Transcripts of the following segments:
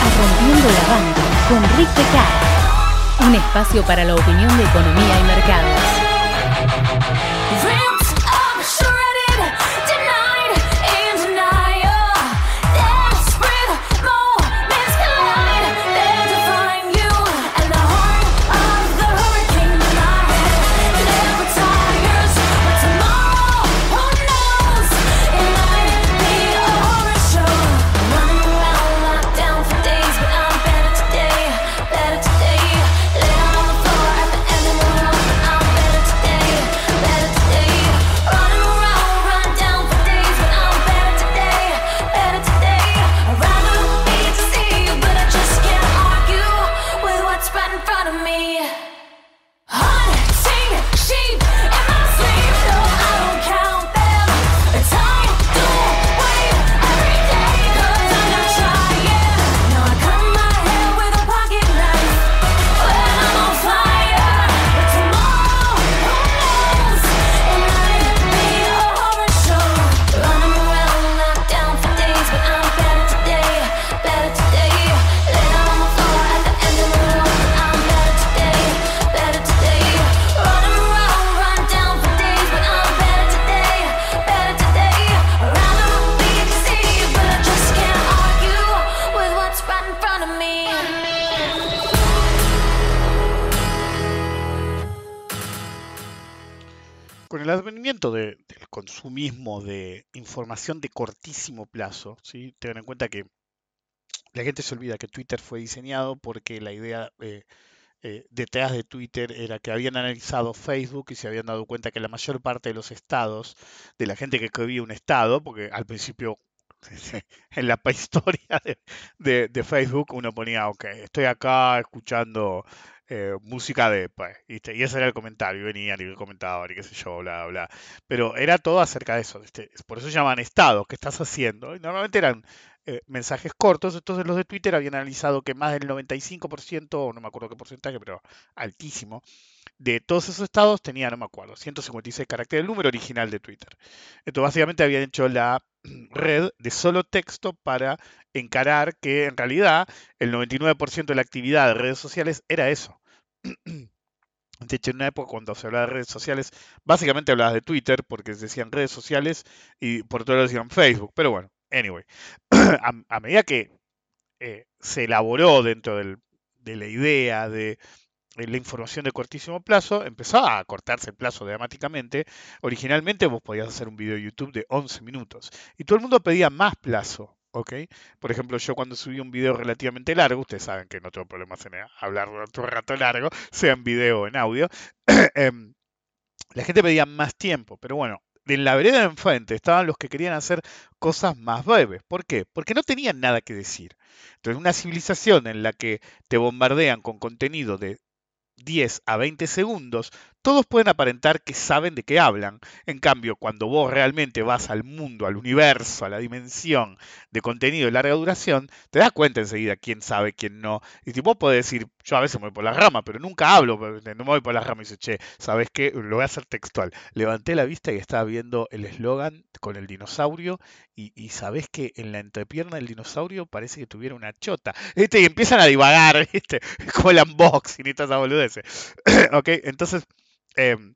Rompiendo la Banca con Rick Becar. Un espacio para la opinión de economía y mercados. Información de cortísimo plazo, ¿sí? tengan en cuenta que la gente se olvida que Twitter fue diseñado porque la idea eh, eh, detrás de Twitter era que habían analizado Facebook y se habían dado cuenta que la mayor parte de los estados, de la gente que escribía un estado, porque al principio en la prehistoria de, de- de Facebook uno ponía, ok, estoy acá escuchando eh, música de, pues, ¿viste? y ese era el comentario, venían y comentaban y qué sé yo, bla, bla. Pero era todo acerca de eso. Por eso llaman estados, ¿qué estás haciendo? Y normalmente eran eh, mensajes cortos, entonces los de Twitter habían analizado que más del 95%, o no me acuerdo qué porcentaje, pero altísimo, de todos esos estados tenía, no me acuerdo, 156 caracteres, el número original de Twitter. Entonces básicamente habían hecho la red de solo texto para encarar que en realidad el 99% de la actividad de redes sociales era eso. De hecho, en una época cuando se hablaba de redes sociales, básicamente hablabas de Twitter porque decían redes sociales y por todo lo decían Facebook. Pero bueno, anyway, a, a medida que eh, se elaboró dentro de la idea de eh, la información de cortísimo plazo, empezó a cortarse el plazo dramáticamente. Originalmente vos podías hacer un video de YouTube de 11 minutos y todo el mundo pedía más plazo. ¿Ok? Por ejemplo, yo cuando subí un video relativamente largo, ustedes saben que no tengo problemas en hablar durante un rato largo, sea en video o en audio, em, la gente pedía más tiempo, pero bueno, en la vereda de enfrente estaban los que querían hacer cosas más breves. ¿Por qué? Porque no tenían nada que decir. Entonces, una civilización en la que te bombardean con contenido de 10 a 20 segundos, todos pueden aparentar que saben de qué hablan. En cambio, cuando vos realmente vas al mundo, al universo, a la dimensión de contenido de larga duración, te das cuenta enseguida quién sabe, quién no. Y vos podés decir, yo a veces me voy por las ramas, pero nunca hablo, no me voy por las ramas y dice, che, ¿sabes qué? Lo voy a hacer textual. Levanté la vista y estaba viendo el eslogan con el dinosaurio y, y sabés que en la entrepierna del dinosaurio parece que tuviera una chota. ¿Viste? Y empiezan a divagar, ¿viste? Como el unboxing y todas esas boludeces. ¿Ok? Entonces, em,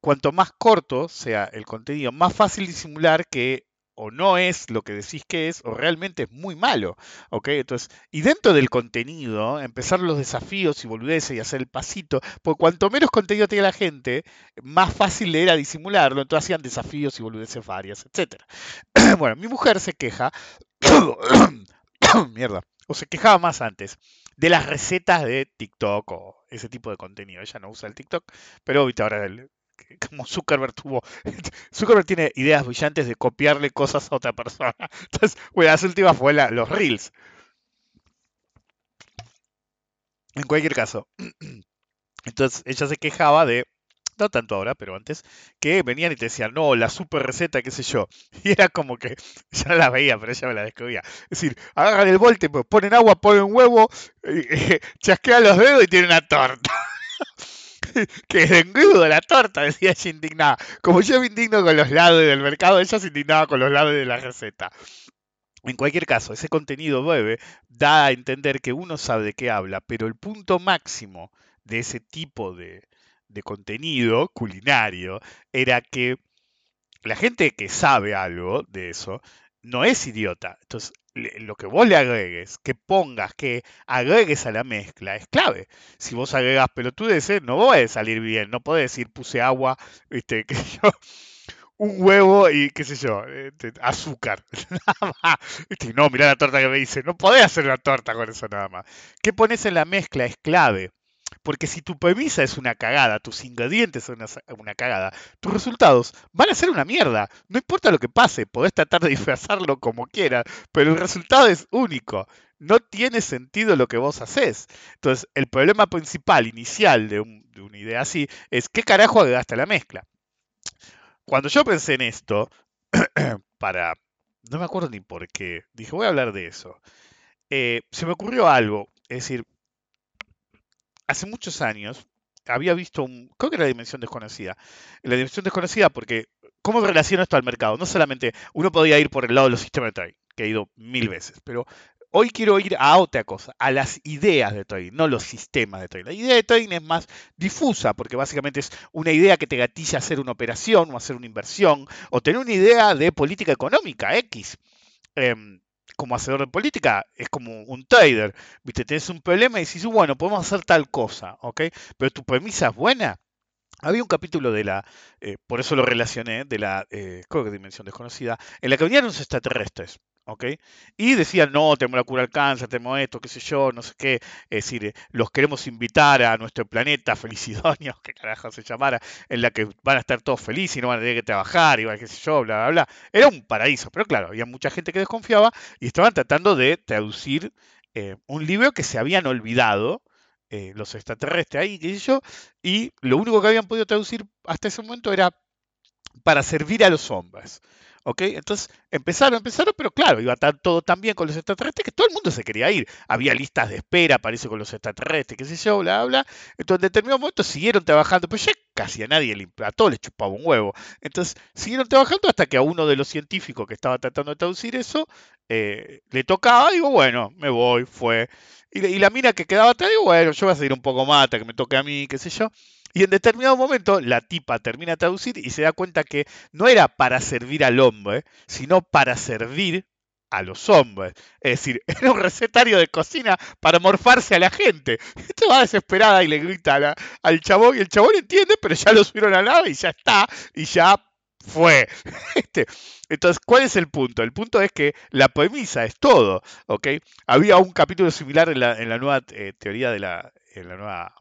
cuanto más corto sea el contenido, más fácil disimular que o no es lo que decís que es, o realmente es muy malo. ¿ok? Entonces, y dentro del contenido, empezar los desafíos y boludeces y hacer el pasito, porque cuanto menos contenido tenga la gente, más fácil era disimularlo, entonces hacían desafíos y boludeces varias, etc. bueno, mi mujer se queja, mierda, o se quejaba más antes, de las recetas de TikTok o ese tipo de contenido. Ella no usa el TikTok, pero ahorita ahora el- como Zuckerberg tuvo, Zuckerberg tiene ideas brillantes de copiarle cosas a otra persona. Entonces, bueno, las últimas fue la- los reels. En cualquier caso, entonces ella se quejaba de, no tanto ahora, pero antes, que venían y te decían, no, la super receta, qué sé yo. Y era como que, ya no la veía, pero ella me la describía. Es decir, agarran el bolte, pues, ponen agua, ponen huevo, eh, chasquean los dedos y tienen una torta. que engrudo la torta, decía ella indignada. Como yo me indigno con los lados del mercado, ella se indignaba con los lados de la receta. En cualquier caso, ese contenido breve da a entender que uno sabe de qué habla, pero el punto máximo de ese tipo de, de contenido culinario era que la gente que sabe algo de eso no es idiota. Entonces, lo que vos le agregues, que pongas, que agregues a la mezcla es clave. Si vos agregas pelotudeces, no puede salir bien. No podés decir puse agua, viste, que yo, un huevo y qué sé yo, este, azúcar. Nada más. Viste, no, mirá la torta que me dice. No podés hacer una torta con eso nada más. ¿Qué pones en la mezcla? Es clave. Porque si tu premisa es una cagada, tus ingredientes son una, cagada, tus resultados van a ser una mierda. No importa lo que pase, podés tratar de disfrazarlo como quieras, pero el resultado es único. No tiene sentido lo que vos haces. Entonces, el problema principal, inicial de, un- de una idea así, es qué carajo agregaste la mezcla. Cuando yo pensé en esto, para... No me acuerdo ni por qué, dije, voy a hablar de eso. Eh, se me ocurrió algo, es decir, hace muchos años había visto un, creo que era la dimensión desconocida. La dimensión desconocida porque, ¿cómo relaciono esto al mercado? No solamente uno podía ir por el lado de los sistemas de trading, que he ido mil veces, pero hoy quiero ir a otra cosa, a las ideas de trading, no los sistemas de trading. La idea de trading es más difusa, porque básicamente es una idea que te gatilla hacer una operación o hacer una inversión, o tener una idea de política económica X. Em, como hacedor de política, es como un trader, ¿viste? Tienes un problema y dices, bueno, podemos hacer tal cosa, ¿ok? Pero tu premisa es buena. Había un capítulo de la, eh, por eso lo relacioné, de la, eh, creo que Dimensión Desconocida, en la que venían los extraterrestres, ¿ok? Y decían, no, tenemos la cura al cáncer, tenemos esto, qué sé yo, no sé qué. Es decir, eh, los queremos invitar a nuestro planeta Felicidonio, que carajo se llamara, en la que van a estar todos felices y no van a tener que trabajar, y qué sé yo, bla, bla, bla. Era un paraíso, pero claro, había mucha gente que desconfiaba y estaban tratando de traducir eh, un libro que se habían olvidado, eh, los extraterrestres ahí, qué sé yo, y lo único que habían podido traducir hasta ese momento era para servir a los hombres. ¿Ok? Entonces empezaron, empezaron, pero claro, iba tan, todo tan bien con los extraterrestres que todo el mundo se quería ir. Había listas de espera, parece, con los extraterrestres, qué sé yo, bla, bla. Entonces, en determinado momento siguieron trabajando, pero ya casi a nadie le imp- a todos les chupaba un huevo. Entonces, siguieron trabajando hasta que a uno de los científicos que estaba tratando de traducir eso eh, le tocaba, digo, bueno, me voy, fue. Y, la- y la mina que quedaba atrás, digo, bueno, yo voy a seguir un poco más hasta que me toque a mí, qué sé yo. Y en determinado momento la tipa termina de traducir y se da cuenta que no era para servir al hombre, sino para servir a los hombres. Es decir, era un recetario de cocina para morfarse a la gente. Esto va desesperada y le grita a al chabón y el chabón entiende, pero ya lo subieron a la y ya está, y ya fue. Este, Entonces, ¿cuál es el punto? El punto es que la premisa es todo, ¿ok? Había un capítulo similar en la, en la nueva eh, teoría de la, en la nueva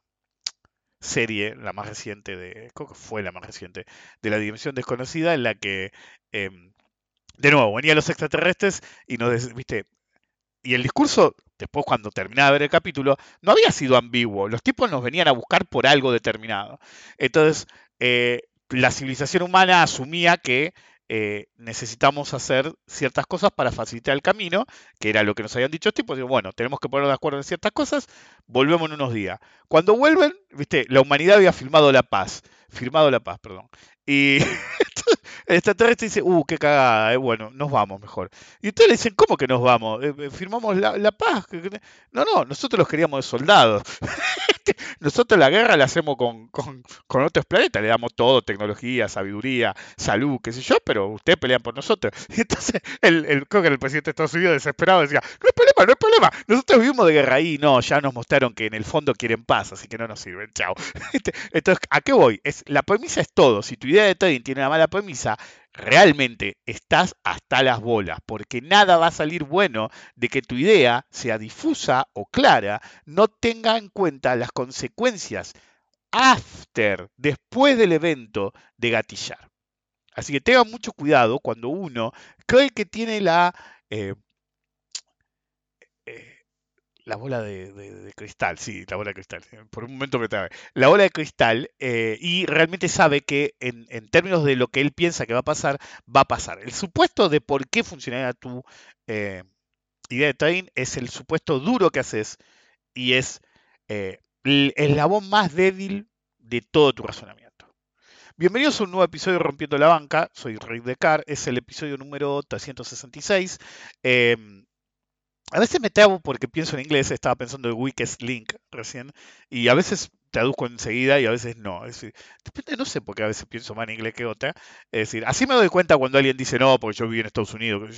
serie, la más reciente de, creo que fue la más reciente, de la dimensión desconocida, en la que, em, de nuevo, venían los extraterrestres y nos, viste, y el discurso, después cuando terminaba de ver el capítulo, no había sido ambiguo. Los tipos nos venían a buscar por algo determinado. Entonces, eh, la civilización humana asumía que eh, necesitamos hacer ciertas cosas para facilitar el camino, que era lo que nos habían dicho los tipos. Digo, bueno, tenemos que ponernos de acuerdo en ciertas cosas, volvemos en unos días. Cuando vuelven, viste, la humanidad había firmado la paz, firmado la paz, perdón. Y el extraterrestre dice, uh, qué cagada, eh, bueno, nos vamos mejor. Y ustedes le dicen, ¿cómo que nos vamos? Eh, eh, firmamos la, la paz. No, no, nosotros los queríamos de soldados. nosotros la guerra la hacemos con, con, con otros planetas, le damos todo, tecnología, sabiduría, salud, qué sé yo, pero ustedes pelean por nosotros. Y entonces, el, el, creo que el presidente de Estados Unidos desesperado decía, no hay problema, no hay problema, nosotros vivimos de guerra ahí, no, ya nos mostraron que en el fondo quieren paz, así que no nos sirven, chao. Entonces, ¿a qué voy? Es, la premisa es todo, si tu idea de trading tiene una mala premisa, realmente estás hasta las bolas, porque nada va a salir bueno de que tu idea sea difusa o clara, no tenga en cuenta las consecuencias after, después del evento de gatillar. Así que tengan mucho cuidado cuando uno cree que tiene la, eh, la bola de, cristal, sí, la bola de cristal, eh, por un momento me trabé, la bola de cristal eh, y realmente sabe que en, términos de lo que él piensa que va a pasar, va a pasar. El supuesto de por qué funcionaría tu eh, idea de trading es el supuesto duro que haces y es el eslabón más débil de todo tu razonamiento. Bienvenidos a un nuevo episodio de Rompiendo la Banca. Soy Rick Decar, es el episodio número 366. Eh, a veces me trabo porque pienso en inglés, estaba pensando en Weakest Link recién, y a veces traduzco enseguida y a veces no. Es decir, no sé por qué a veces pienso más en inglés que otra. Es decir, así me doy cuenta cuando alguien dice no, porque yo viví en Estados Unidos,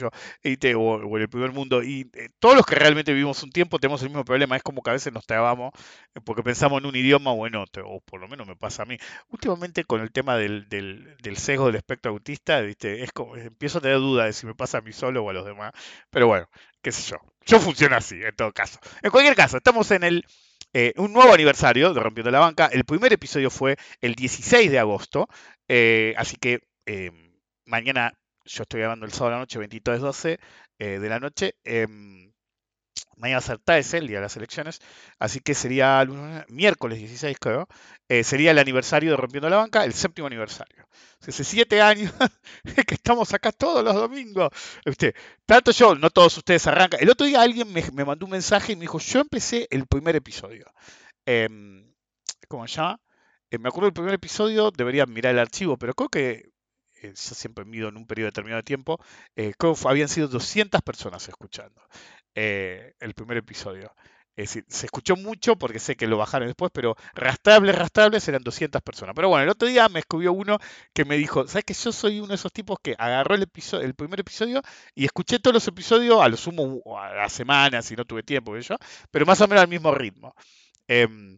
y te- o, en el primer mundo. Y eh, todos los que realmente vivimos un tiempo tenemos el mismo problema. Es como que a veces nos trabamos eh, porque pensamos en un idioma o en otro, o por lo menos me pasa a mí. Últimamente con el tema del, del, del sesgo del espectro autista, ¿viste? Es como, empiezo a tener dudas de si me pasa a mí solo o a los demás. Pero bueno, qué sé yo. Yo funciono así, en todo caso. En cualquier caso, estamos en el eh, un nuevo aniversario de Rompiendo la Banca. El primer episodio fue el 16 de agosto, eh, así que eh, mañana yo estoy grabando el sábado a la noche, 23.12 eh, de la noche. Mañana va a ser 13, el día de las elecciones, así que sería lunes- miércoles 16, creo. eh, sería el aniversario de Rompiendo la Banca, el séptimo aniversario. Hace siete años que estamos acá todos los domingos. Usted, tanto yo, no todos ustedes arrancan. El otro día alguien me, mandó un mensaje y me dijo, yo empecé el primer episodio. Em, ¿cómo se llama? Eh, me acuerdo del primer episodio, deberían mirar el archivo, pero creo que eh, yo siempre mido en un periodo determinado de tiempo, creo que habían sido 200 personas escuchando eh, el primer episodio. Es decir, se escuchó mucho porque sé que lo bajaron después, pero rastrables, rastrables eran 200 personas. Pero bueno, el otro día me escribió uno que me dijo, ¿sabes que yo soy uno de esos tipos que agarró el, episodio, el primer episodio y escuché todos los episodios, a lo sumo a la semana, si no tuve tiempo, yo, pero más o menos al mismo ritmo. Em,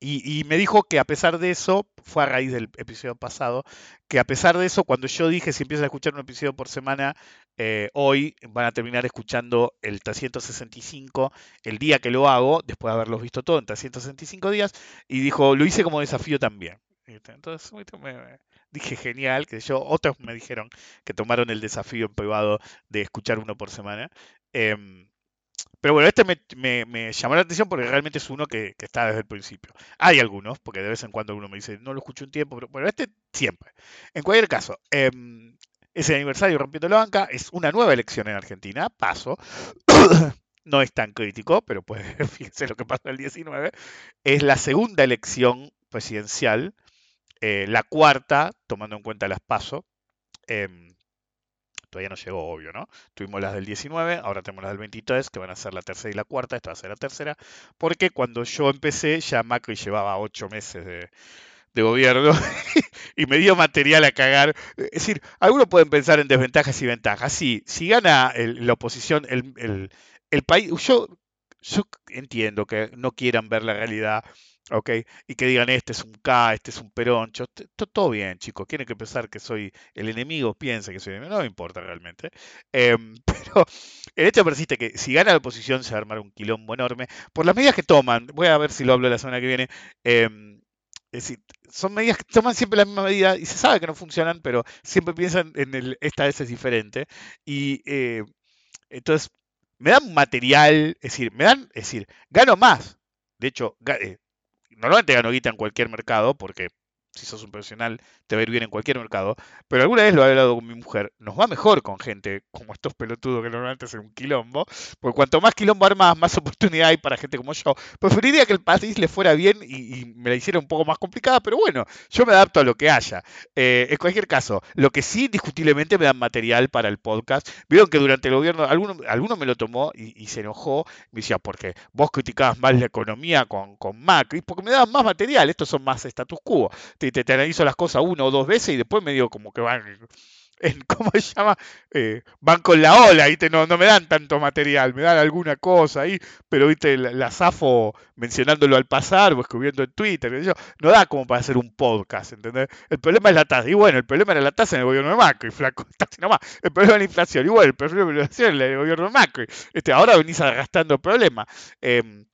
y, y me dijo que a pesar de eso, fue a raíz del episodio pasado, que a pesar de eso, cuando yo dije si empiezan a escuchar un episodio por semana, eh, hoy van a terminar escuchando el 365 el día que lo hago, después de haberlos visto todo en 365 días, y dijo, lo hice como desafío también. Entonces me- dije genial, que yo, otros me dijeron que tomaron el desafío en privado de escuchar uno por semana. Em, pero bueno, este me, me- llamó la atención porque realmente es uno que, está desde el principio. Hay algunos, porque de vez en cuando uno me dice, no lo escuché un tiempo, pero bueno, este siempre. En cualquier caso, em, es el aniversario Rompiendo la Banca, es una nueva elección en Argentina, paso. No es tan crítico, pero pues fíjense lo que pasó el 19. Es la segunda elección presidencial, eh, la cuarta, tomando en cuenta las PASO. em, todavía no llegó, obvio, ¿no? Tuvimos las del 19, ahora tenemos las del 23, que van a ser la tercera y la cuarta, esta va a ser la tercera, porque cuando yo empecé ya Macri llevaba ocho meses de, gobierno y me dio material a cagar. Es decir, algunos pueden pensar en desventajas y ventajas. Sí, si gana la oposición, el, el- el país, yo entiendo que no quieran ver la realidad. ¿Ok? Y que digan, este es un K, este es un peroncho, todo bien, chicos, quieren que pensar que soy el enemigo, piensen que soy el enemigo, no me importa realmente. Em, pero el hecho persiste que si gana la oposición se va a armar un quilombo enorme por las medidas que toman. Voy a ver si lo hablo la semana que viene. em, es decir, son medidas que toman siempre la misma medida y se sabe que no funcionan, pero siempre piensan en el, esta vez es diferente. Y eh, entonces me dan material, es decir, me dan, es decir, gano más. De hecho, eh, normalmente gano guita en cualquier mercado, porque si sos un profesional te va a ir bien en cualquier mercado, pero alguna vez lo he hablado con mi mujer, nos va mejor con gente como estos pelotudos que normalmente hacen un quilombo, porque cuanto más quilombo armas, más oportunidad hay para gente como yo. Preferiría que el país le fuera bien y, me la hiciera un poco más complicada, pero bueno, yo me adapto a lo que haya. Eh, en cualquier caso, lo que sí indiscutiblemente me dan material para el podcast. Vieron que durante el gobierno, alguno, me lo tomó y, se enojó, me decía, porque vos criticabas más la economía con, con Macri, porque me daban más material, estos son más status quo. Te, te analizo las cosas una o dos veces y después me digo como que van en, ¿cómo se llama? Eh, van con la ola, ¿viste? No, no me dan tanto material, me dan alguna cosa ahí, pero, ¿viste? La, la zafo mencionándolo al pasar o escribiendo en Twitter, yo, no da como para hacer un podcast, ¿entendés? El problema es la tasa, y bueno, el problema era la tasa en el gobierno de Macri, flaco, nomás. El problema es la inflación, y el problema es la inflación en el gobierno de Macri. Este, ahora venís arrastrando problemas. Eh,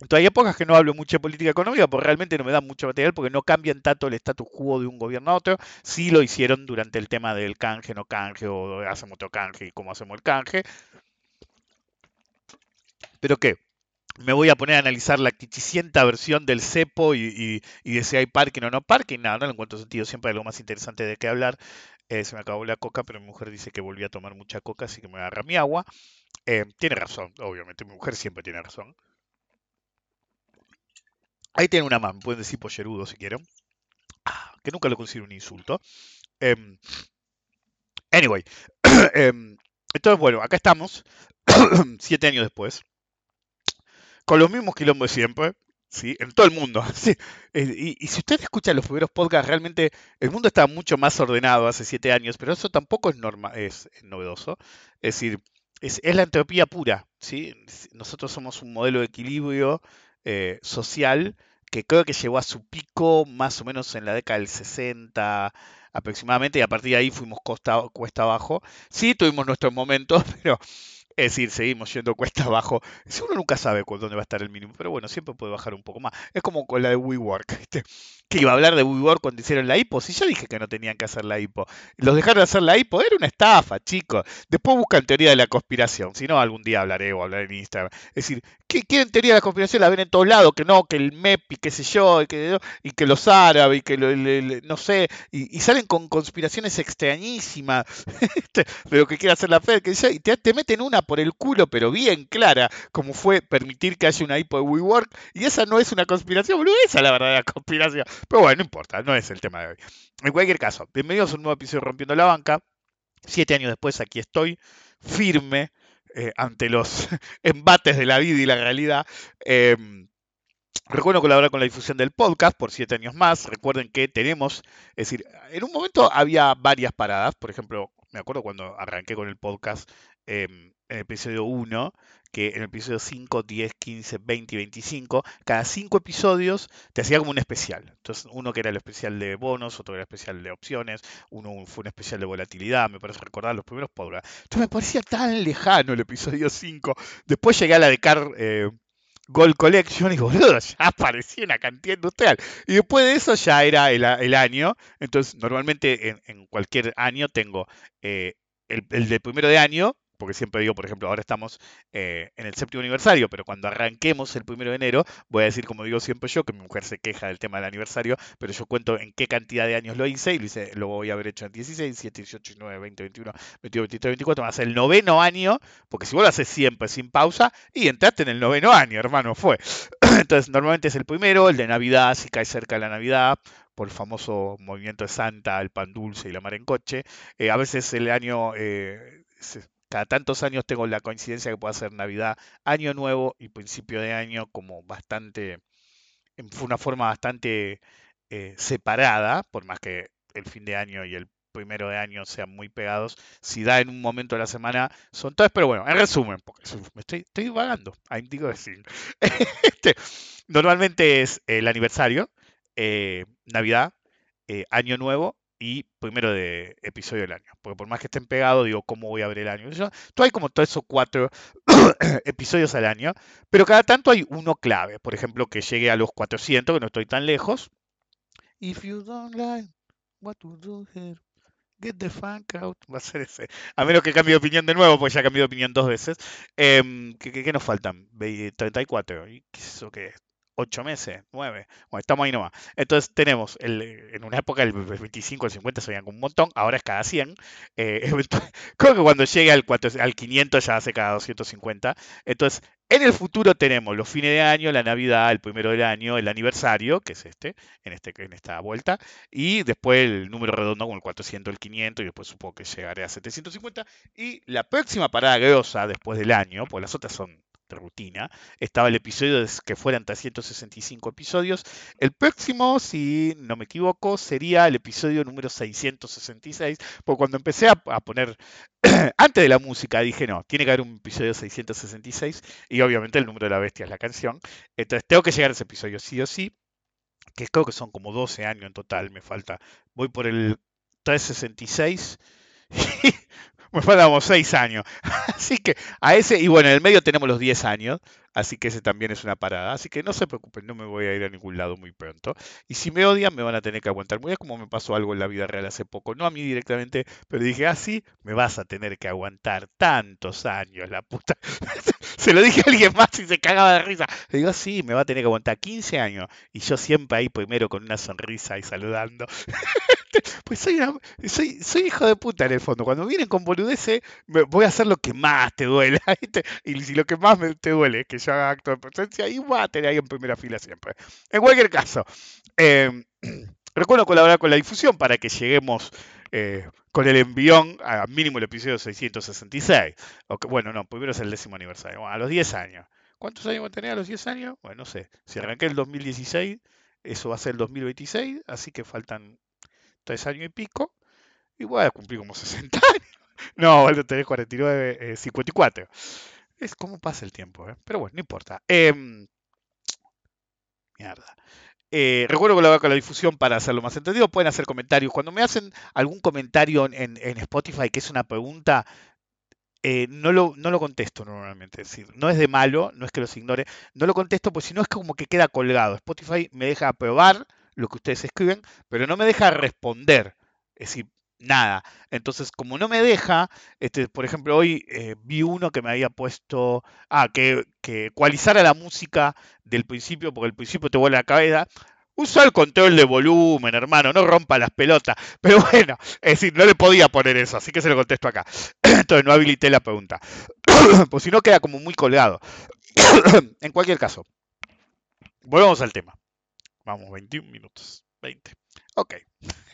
entonces hay épocas que no hablo mucho de política económica porque realmente no me dan mucho material porque no cambian tanto el status quo de un gobierno a otro. Sí lo hicieron durante el tema del canje, no canje, o hacemos otro canje y cómo hacemos el canje. Pero qué, me voy a poner a analizar la quichicienta versión del cepo y, y- y de si hay parking o no parking. Nada, no le encuentro sentido. Siempre hay algo más interesante de qué hablar. Eh, se me acabó la coca, pero mi mujer dice que volví a tomar mucha coca, así que me agarra mi agua. Eh, tiene razón, obviamente. Mi mujer siempre tiene razón. Ahí tienen una me pueden decir pollerudo si quieren. Ah, que nunca lo considero un insulto. Em, anyway, em, entonces bueno, acá estamos, siete años después, con los mismos quilombos de siempre, ¿sí? En todo el mundo. ¿sí? Eh, Y, si usted escucha los primeros podcasts, realmente el mundo estaba mucho más ordenado hace siete años, pero eso tampoco es, norma, es, novedoso. Es decir, es, es la entropía pura, ¿sí? Nosotros somos un modelo de equilibrio eh, social que creo que llegó a su pico más o menos en la década del 60 aproximadamente, y a partir de ahí fuimos cuesta abajo. Sí, tuvimos nuestros momentos, pero es decir, seguimos yendo cuesta abajo. Uno nunca sabe dónde va a estar el mínimo, pero bueno, siempre puede bajar un poco más. Es como con la de WeWork. Que iba a hablar de WeWork cuando hicieron la IPO. Si yo dije que no tenían que hacer la IPO. Los dejaron de hacer la IPO, era una estafa, chicos. Después buscan teoría de la conspiración. Si no, algún día hablaré o hablaré en Instagram. Es decir, ¿qué quieren teoría de la conspiración? La ven en todos lados, que no, que el MEP y qué sé yo, y que, y que los árabes, y que lo- no sé, y, salen con conspiraciones extrañísimas, ¿viste? de lo que quiere hacer la Fed, que y te, te meten una por el culo, pero bien clara, como fue permitir que haya una IPO de WeWork, y esa no es una conspiración, boludo, esa es la verdadera conspiración. Pero bueno, no importa, no es el tema de hoy. En cualquier caso, bienvenidos a un nuevo episodio de Rompiendo la Banca. Siete años después aquí estoy, firme eh, ante los embates de la vida y la realidad. Em, Recuerdo colaborar con la difusión del podcast por siete años más. Recuerden que tenemos, es decir, en un momento había varias paradas. Por ejemplo, me acuerdo cuando arranqué con el podcast em, en el episodio 1, que en el episodio 5, 10, 15, 20 y 25, cada cinco episodios te hacía como un especial. Entonces, uno que era el especial de bonos, otro que era el especial de opciones, uno fue un especial de volatilidad, me parece recordar los primeros podcasts. Entonces me parecía tan lejano el episodio 5. Después llegué a la de Car. eh, Gold Collection y boludo, ya aparecía una cantidad industrial. Y después de eso ya era el, año. Entonces, normalmente en, en cualquier año tengo eh, el, el de primero de año, porque siempre digo, por ejemplo, ahora estamos eh, en el séptimo aniversario, pero cuando arranquemos el primero de enero, voy a decir, como digo siempre yo, que mi mujer se queja del tema del aniversario, pero yo cuento en qué cantidad de años lo hice y lo, hice, lo voy a haber hecho en 16, 17, 18, 19, 20, 21, 22, 23, 24, va a ser el noveno año, porque si vos lo haces siempre sin pausa, y entraste en el noveno año, hermano, fue. Entonces, normalmente es el primero, el de Navidad, si cae cerca de la Navidad, por el famoso movimiento de Santa, el pan dulce y la mar en coche. Eh, a veces el año, eh, se- cada tantos años tengo la coincidencia que puede ser Navidad, Año Nuevo y principio de año como bastante, en una forma bastante eh, separada, por más que el fin de año y el primero de año sean muy pegados, si da en un momento de la semana, son todas, pero bueno, en resumen, porque me estoy, estoy vagando, I'm digo decir. Este, normalmente es el aniversario, eh, Navidad, eh, Año Nuevo y primero de episodio del año. Porque por más que estén pegados, digo, ¿cómo voy a ver el año? Yo, tú hay como todos esos cuatro episodios al año, pero cada tanto hay uno clave. Por ejemplo, que llegue a los 400, que no estoy tan lejos. If you don't like what to do here, get the fuck out. Va a ser ese. A menos que cambie de opinión de nuevo, porque ya cambié de opinión dos veces. Em, ¿qué, nos faltan? Ve- 34. ¿Y qué es eso qué es? ¿Ocho meses? ¿Nueve? Bueno, estamos ahí nomás. Entonces tenemos, el, en una época el 25, el 50 se veían un montón, ahora es cada 100. Eh, creo que cuando llegue al, 4 al 500 ya hace cada 250. Entonces, en el futuro tenemos los fines de año, la Navidad, el primero del año, el aniversario, que es este, en, este, en esta vuelta, y después el número redondo con el 400, el 500, y después supongo que llegaré a 750. Y la próxima parada grosa después del año, pues las otras son rutina, estaba el episodio que fueran 365 episodios. El próximo, si no me equivoco, sería el episodio número 666, porque cuando empecé a, a poner, antes de la música, dije, no, tiene que haber un episodio 666, y obviamente el número de la bestia es la canción. Entonces tengo que llegar a ese episodio sí o sí, que creo que son como 12 años en total, me falta. Voy por el 366. Me faltan como 6 años. Así que a ese, y bueno, en el medio tenemos los 10 años, así que ese también es una parada. Así que no se preocupen, no me voy a ir a ningún lado muy pronto. Y si me odian, me van a tener que aguantar. Muy bien como me pasó algo en la vida real hace poco, no a mí directamente, pero dije, ah, sí, me vas a tener que aguantar tantos años, la puta. se lo dije a alguien más y se cagaba de risa. Le digo, sí, me va a tener que aguantar 15 años. Y yo siempre ahí primero con una sonrisa y saludando. Pues soy, una- soy, soy hijo de puta en el fondo. Cuando vienen con boludeces, voy a hacer lo que más te. ¿viste? Y si lo que más me, te duele es que yo haga acto de presencia, y voy a tener ahí en primera fila siempre. En cualquier caso, eh, Recuerdo colaborar con la difusión para que lleguemos eh, con el envión a mínimo el episodio 666. O que- bueno, no, primero es el décimo aniversario. Bueno, a los 10 años. ¿Cuántos años voy a tener a los 10 años? Bueno, no sé. Si arranqué el 2016, eso va a ser el 2026, así que faltan 3 años y pico. Y voy a cumplir como 60 años. No, voy a tener 49, eh, 54. Es como pasa el tiempo, ¿eh? Pero bueno, no importa. Em, mierda. Eh, recuerdo colaborar con la difusión para hacerlo más entendido. Pueden hacer comentarios. Cuando me hacen algún comentario en, en Spotify que es una pregunta, eh, no, lo, no lo contesto normalmente. Decir, no es de malo, no es que los ignore. No lo contesto, pues si no es como que queda colgado. Spotify me deja aprobar lo que ustedes escriben, pero no me deja responder. Es decir, nada. Entonces, como no me deja, este, por ejemplo, hoy eh, vi uno que me había puesto, ah, que, que ecualizara la música del principio, porque el principio te vuela la cabeza. Usa el control de volumen, hermano, no rompa las pelotas. Pero bueno, es decir, no le podía poner eso, así que se lo contesto acá. Entonces no habilité la pregunta. pues si no queda como muy colgado. en cualquier caso, volvamos al tema. Vamos, 21 minutos. 20. Ok.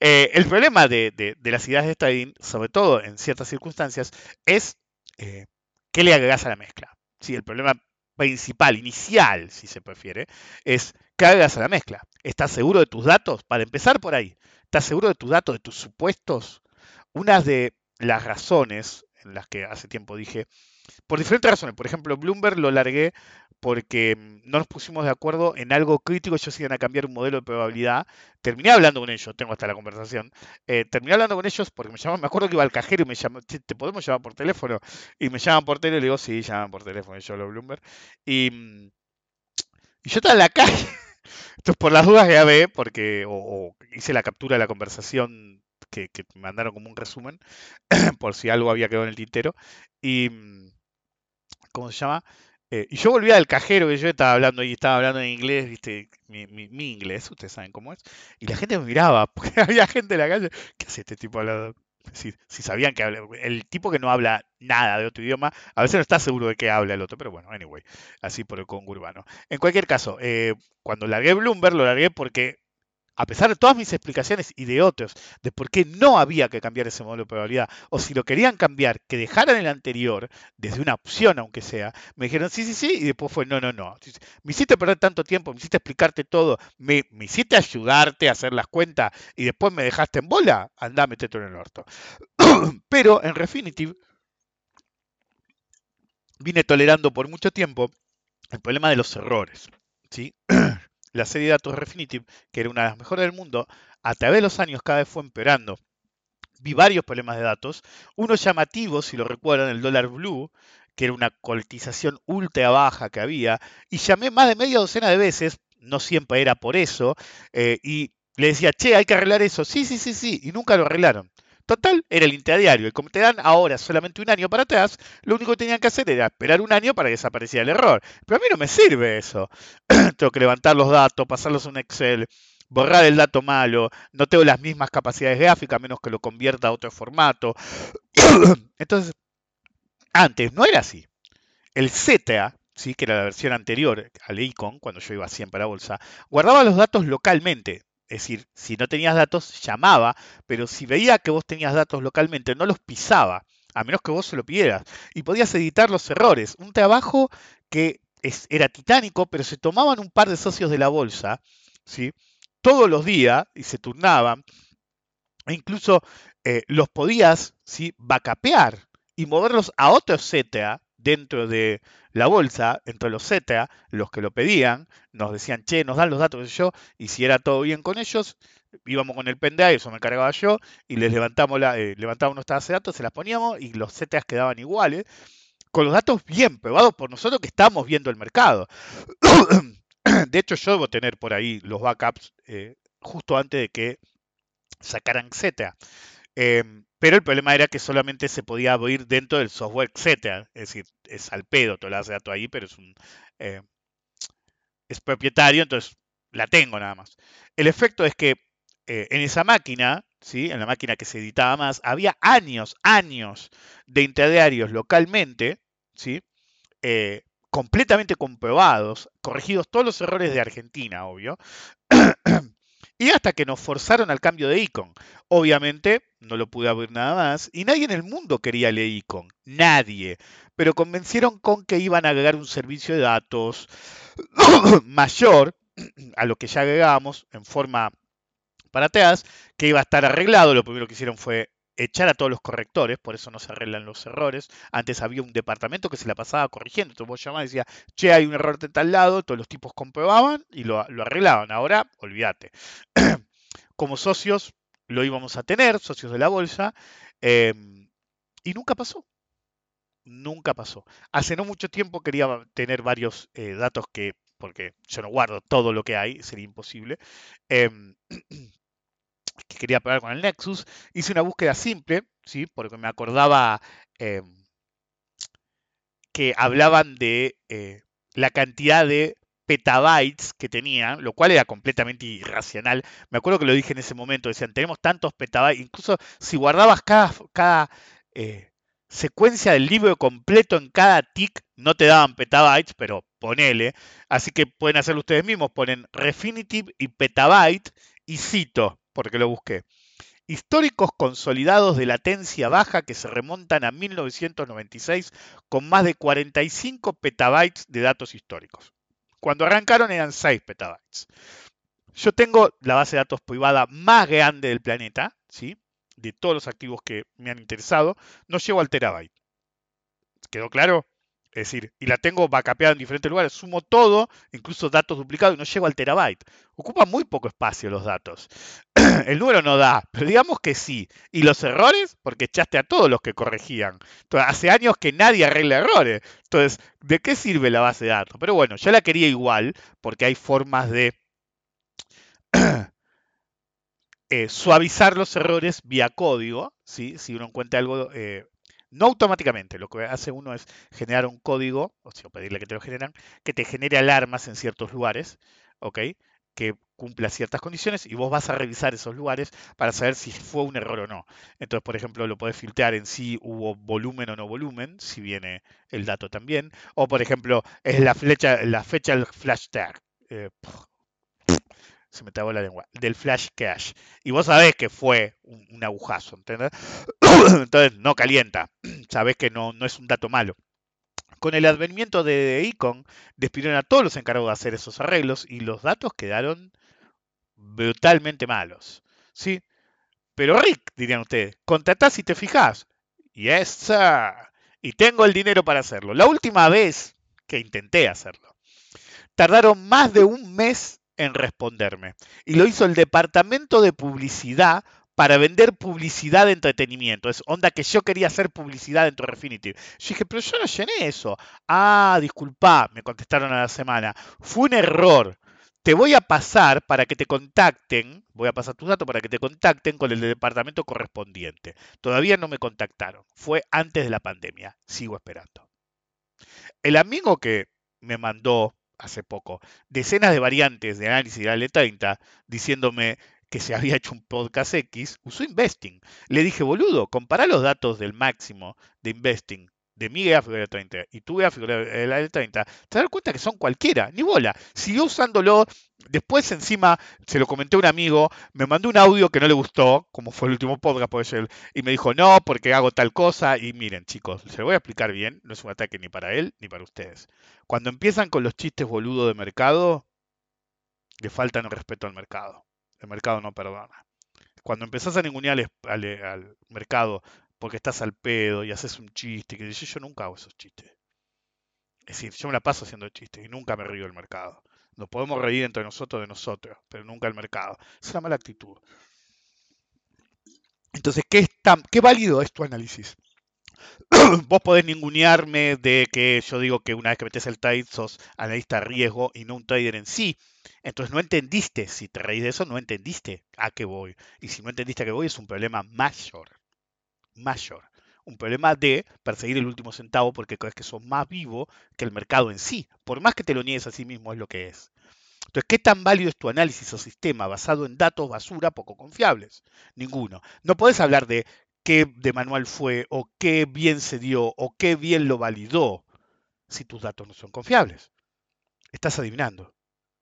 Eh, el problema de, de- las ideas de Stadin, sobre todo en ciertas circunstancias, es eh, qué le agregas a la mezcla. Sí, el problema principal, inicial, si se prefiere, es qué agregas a la mezcla. ¿Estás seguro de tus datos? Para empezar por ahí, ¿estás seguro de tus datos, de tus supuestos? Una de las razones en las que hace tiempo dije, por diferentes razones, por ejemplo, Bloomberg lo largué porque mm, no nos pusimos de acuerdo en algo crítico, ellos iban a cambiar un modelo de probabilidad. Terminé hablando con ellos, tengo hasta la conversación. eh, terminé hablando con ellos porque me llamaban, me acuerdo que iba al cajero y me llamaban, "Che, ¿te podemos llamar por teléfono? Y me llaman por teléfono y le digo, sí, llaman por teléfono, y yo lo Bloomberg. Y, mm, y yo estaba en la calle. Entonces, por las dudas grabé, porque o, o hice la captura de la conversación que, que me mandaron como un resumen, por si algo había quedado en el tintero. Y, mm, ¿cómo se llama? Eh, y yo volvía del cajero que yo estaba hablando y estaba hablando en inglés, viste, mi, mi- mi inglés, ustedes saben cómo es. Y la gente me miraba, porque había gente en la calle, ¿qué hace este tipo hablando? Si, si sabían que habla, el tipo que no habla nada de otro idioma, a veces no está seguro de qué habla el otro, pero bueno, anyway, así por el congo urbano. En cualquier caso, eh, cuando largué Bloomberg, lo largué porque, a pesar de todas mis explicaciones y de otros, de por qué no había que cambiar ese modelo de probabilidad, o si lo querían cambiar, que dejaran el anterior, desde una opción aunque sea, me dijeron sí, sí, sí, y después fue no, no, no. Me hiciste perder tanto tiempo, me hiciste explicarte todo, me, me hiciste ayudarte a hacer las cuentas y después me dejaste en bola, andá, metete en el orto. Pero en Refinitiv vine tolerando por mucho tiempo el problema de los errores. ¿sí? La serie de datos Refinitiv, que era una de las mejores del mundo, a través de los años cada vez fue empeorando. Vi varios problemas de datos. Uno llamativo, si lo recuerdan, el dólar blue, que era una cotización ultra baja que había, y llamé más de media docena de veces, no siempre era por eso, eh, y le decía, che, hay que arreglar eso. Sí, sí, sí, sí, y nunca lo arreglaron. Total, era el interdiario. Y como te dan ahora solamente un año para atrás, lo único que tenían que hacer era esperar un año para que desapareciera el error. Pero a mí no me sirve eso. tengo que levantar los datos, pasarlos a un Excel, borrar el dato malo, no tengo las mismas capacidades gráficas, a menos que lo convierta a otro formato. Entonces, antes no era así. El CTA, ¿sí? que era la versión anterior al Icon, cuando yo iba siempre a la bolsa, guardaba los datos localmente. Es decir, si no tenías datos, llamaba, pero si veía que vos tenías datos localmente, no los pisaba, a menos que vos se lo pidieras. Y podías editar los errores. Un trabajo que es- era titánico, pero se tomaban un par de socios de la bolsa, ¿sí? todos los días y se turnaban, e incluso eh, los podías ¿sí? backupear y moverlos a otro CTA dentro de la bolsa, entre los CTA, los que lo pedían, nos decían, che, nos dan los datos yo, y si era todo bien con ellos, íbamos con el pendrive, eso me encargaba yo, y les levantamos la, eh, levantábamos nuestras bases de datos, se las poníamos y los CTAs quedaban iguales, con los datos bien probados por nosotros que estamos viendo el mercado. De hecho, yo debo tener por ahí los backups eh, justo antes de que sacaran Xetra. Em, pero el problema era que solamente se podía abrir dentro del software Xetra. Es decir, es al pedo base de datos ahí, pero es un eh, es propietario, entonces la tengo nada más. El efecto es que eh, en esa máquina, ¿sí? en la máquina que se editaba más, había años, años de interdiarios localmente, ¿sí? Eh, completamente comprobados, corregidos todos los errores de Argentina, obvio, y hasta que nos forzaron al cambio de icon. Obviamente no lo pude abrir nada más y nadie en el mundo quería el icon, nadie, pero convencieron con que iban a agregar un servicio de datos mayor a lo que ya agregamos en forma para TEAS, que iba a estar arreglado. Lo primero que hicieron fue echar a todos los correctores, por eso no se arreglan los errores. Antes había un departamento que se la pasaba corrigiendo. Entonces vos llamabas y decías, che, hay un error de tal lado, todos los tipos comprobaban y lo, lo arreglaban. Ahora, olvídate. Como socios lo íbamos a tener, socios de la bolsa, eh, y nunca pasó. Nunca pasó. Hace no mucho tiempo quería tener varios eh, datos que, porque yo no guardo todo lo que hay, sería imposible. em, que quería probar con el Nexus, hice una búsqueda simple, ¿sí? porque me acordaba eh, que hablaban de eh, la cantidad de petabytes que tenían, lo cual era completamente irracional. Me acuerdo que lo dije en ese momento, decían, tenemos tantos petabytes, incluso si guardabas cada, cada eh, secuencia del libro completo en cada tick, no te daban petabytes, pero ponele. Así que pueden hacerlo ustedes mismos, ponen Refinitiv y petabyte y cito, porque lo busqué. Históricos consolidados de latencia baja que se remontan a 1996 con más de 45 petabytes de datos históricos. Cuando arrancaron eran 6 petabytes. Yo tengo la base de datos privada más grande del planeta, ¿sí? de todos los activos que me han interesado, no llego al terabyte. ¿Quedó claro? Es decir, y la tengo backupeada en diferentes lugares, sumo todo, incluso datos duplicados, y no llego al terabyte. Ocupa muy poco espacio los datos. El número no da, pero digamos que sí. Y los errores, porque echaste a todos los que corregían. Entonces, hace años que nadie arregla errores. Entonces, ¿de qué sirve la base de datos? Pero bueno, yo la quería igual, porque hay formas de eh, suavizar los errores vía código, si uno encuentra algo, eh, no automáticamente, lo que hace uno es generar un código, o sea, pedirle que te lo generan, que te genere alarmas en ciertos lugares, ¿ok? Que cumpla ciertas condiciones y vos vas a revisar esos lugares para saber si fue un error o no. Entonces, por ejemplo, lo podés filtrar en si hubo volumen o no volumen, si viene el dato también. O, por ejemplo, es la flecha, la fecha del flash tag. Eh, se me trabó la lengua, del flash cache. Y vos sabés que fue un, agujazo, ¿entendés? Entonces no calienta, sabés que no, no es un dato malo. Con el advenimiento de Icon, despidieron a todos los encargados de hacer esos arreglos y los datos quedaron brutalmente malos. ¿Sí? Pero Rick, dirían ustedes, contratás y te fijás. Yes, sir. Y tengo el dinero para hacerlo. La última vez que intenté hacerlo, tardaron más de un mes en responderme. Y lo hizo el departamento de publicidad para vender publicidad de entretenimiento. Es onda que yo quería hacer publicidad dentro de Refinitiv. Yo dije, pero yo no llené eso. Ah, disculpa, me contestaron a la semana. Fue un error. Te voy a pasar para que te contacten, voy a pasar tus datos para que te contacten con el departamento correspondiente. Todavía no me contactaron. Fue antes de la pandemia. Sigo esperando. El amigo que me mandó hace poco decenas de variantes de análisis de la L30 diciéndome que se había hecho un podcast X, usó Investing. Le dije, boludo, compara los datos del máximo de Investing de mi gráfico de 30 y tu gráfico del 30, te das cuenta que son cualquiera, ni bola. Siguió usándolo, después encima se lo comenté a un amigo, me mandó un audio que no le gustó, como fue el último podcast, por eso, y me dijo, no, porque hago tal cosa, y miren chicos, se lo voy a explicar bien, no es un ataque ni para él ni para ustedes. Cuando empiezan con los chistes boludos de mercado, le faltan el respeto al mercado. El mercado no perdona. Cuando empezás a ningunear al, al- al mercado porque estás al pedo y haces un chiste, que yo, yo nunca hago esos chistes. Es decir, yo me la paso haciendo chistes y nunca me río del mercado. Nos podemos reír entre nosotros de nosotros, pero nunca el mercado. Es una mala actitud. Entonces, ¿qué, es tan, qué válido es tu análisis? Vos podés ningunearme de que yo digo que una vez que metes el trade sos analista riesgo y no un trader en sí. Entonces no entendiste, si te reís de eso, no entendiste a qué voy. Y si no entendiste a qué voy, es un problema mayor. Mayor. Un problema de perseguir el último centavo porque crees que sos más vivo que el mercado en sí. Por más que te lo niegues a sí mismo, es lo que es. Entonces, ¿qué tan válido es tu análisis o sistema basado en datos basura poco confiables? Ninguno. No podés hablar de qué de manual fue, o qué bien se dio, o qué bien lo validó. si tus datos no son confiables? Estás adivinando.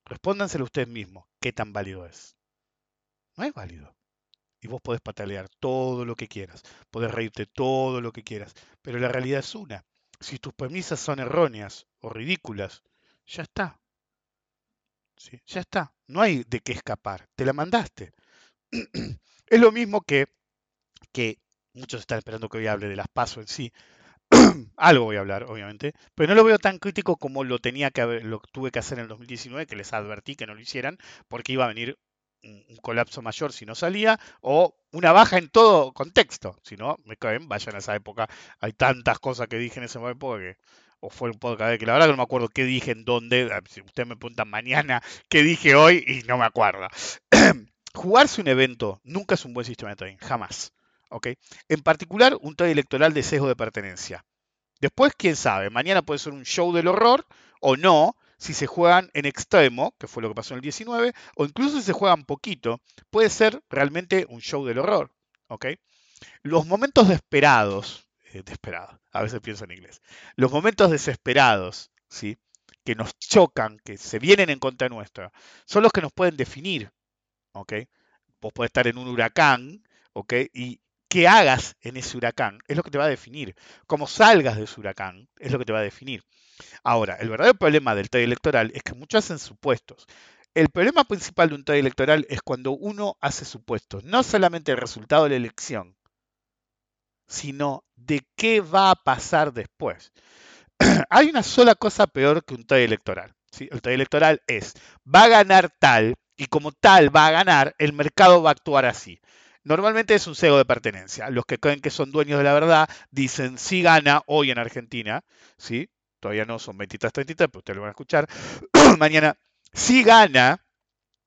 Respóndanselo ustedes mismos. ¿Qué tan válido es? No es válido. Y vos podés patalear todo lo que quieras, podés reírte todo lo que quieras, pero la realidad es una. Si tus premisas son erróneas o ridículas, ya está. Ya está. No hay de qué escapar. Te la mandaste. es lo mismo que, que muchos están esperando que hoy hable de las pasos en sí. Algo voy a hablar, obviamente, pero no lo veo tan crítico como lo tenía que haber- lo tuve que hacer en el 2019, que les advertí que no lo hicieran, porque iba a venir un, colapso mayor si no salía, o una baja en todo contexto. Si no, me caen, vayan a esa época. Hay tantas cosas que dije en esa época que. O fue un podcast que la verdad que no me acuerdo qué dije en dónde. Si ustedes me preguntan mañana qué dije hoy y no me acuerdo. Jugarse un evento nunca es un buen sistema de trading, jamás. En particular, un trade electoral de sesgo de pertenencia. Después, quién sabe, mañana puede ser un show del horror o no, si se juegan en extremo, que fue lo que pasó en el 19, o incluso si se juegan poquito, puede ser realmente un show del horror. Los momentos desesperados, eh, a veces pienso en inglés, los momentos desesperados, ¿sí? que nos chocan, que se vienen en contra nuestra, son los que nos pueden definir. Vos podés estar en un huracán, ¿ok? Y qué hagas en ese huracán es lo que te va a definir. Cómo salgas de ese huracán es lo que te va a definir. Ahora, el verdadero problema del trade electoral es que muchos hacen supuestos. El problema principal de un trade electoral es cuando uno hace supuestos, no solamente el resultado de la elección, sino de qué va a pasar después. Hay una sola cosa peor que un trade electoral. ¿sí? El trade electoral es, va a ganar tal, y como tal va a ganar, el mercado va a actuar así. Normalmente es un cego de pertenencia. Los que creen que son dueños de la verdad dicen, si gana hoy en Argentina, ¿sí? todavía no son 23-33, pero ustedes lo van a escuchar, mañana, si gana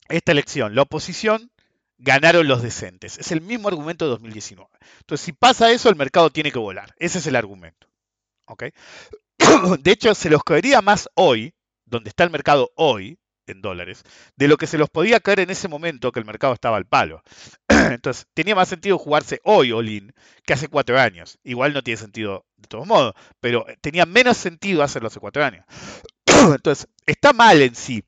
esta elección, la oposición, ganaron los decentes. Es el mismo argumento de 2019. Entonces, si pasa eso, el mercado tiene que volar. Ese es el argumento. ¿ok? De hecho, se los caería más hoy, donde está el mercado hoy, en dólares, de lo que se los podía caer en ese momento que el mercado estaba al palo. Entonces, tenía más sentido jugarse hoy All-in que hace cuatro años. Igual no tiene sentido de todos modos, pero tenía menos sentido hacerlo hace cuatro años. Entonces, está mal en sí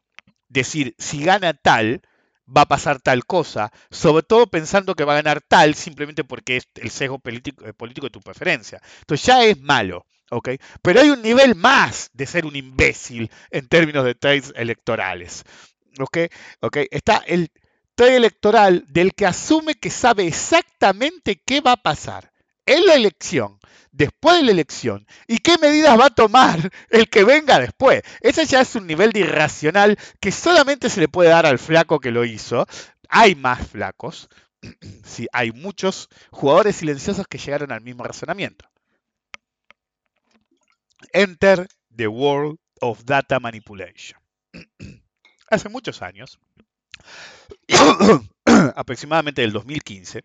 decir si gana tal, va a pasar tal cosa, sobre todo pensando que va a ganar tal simplemente porque es el sesgo político, eh, de tu preferencia. Entonces ya es malo, Pero hay un nivel más de ser un imbécil en términos de trades electorales. ¿ok? Está el trade electoral del que asume que sabe exactamente qué va a pasar en la elección, después de la elección, y qué medidas va a tomar el que venga después. Ese ya es un nivel de irracional que solamente se le puede dar al flaco que lo hizo. Hay más flacos, sí, hay muchos jugadores silenciosos que llegaron al mismo razonamiento. Enter the world of data manipulation. Hace muchos años, aproximadamente del 2015,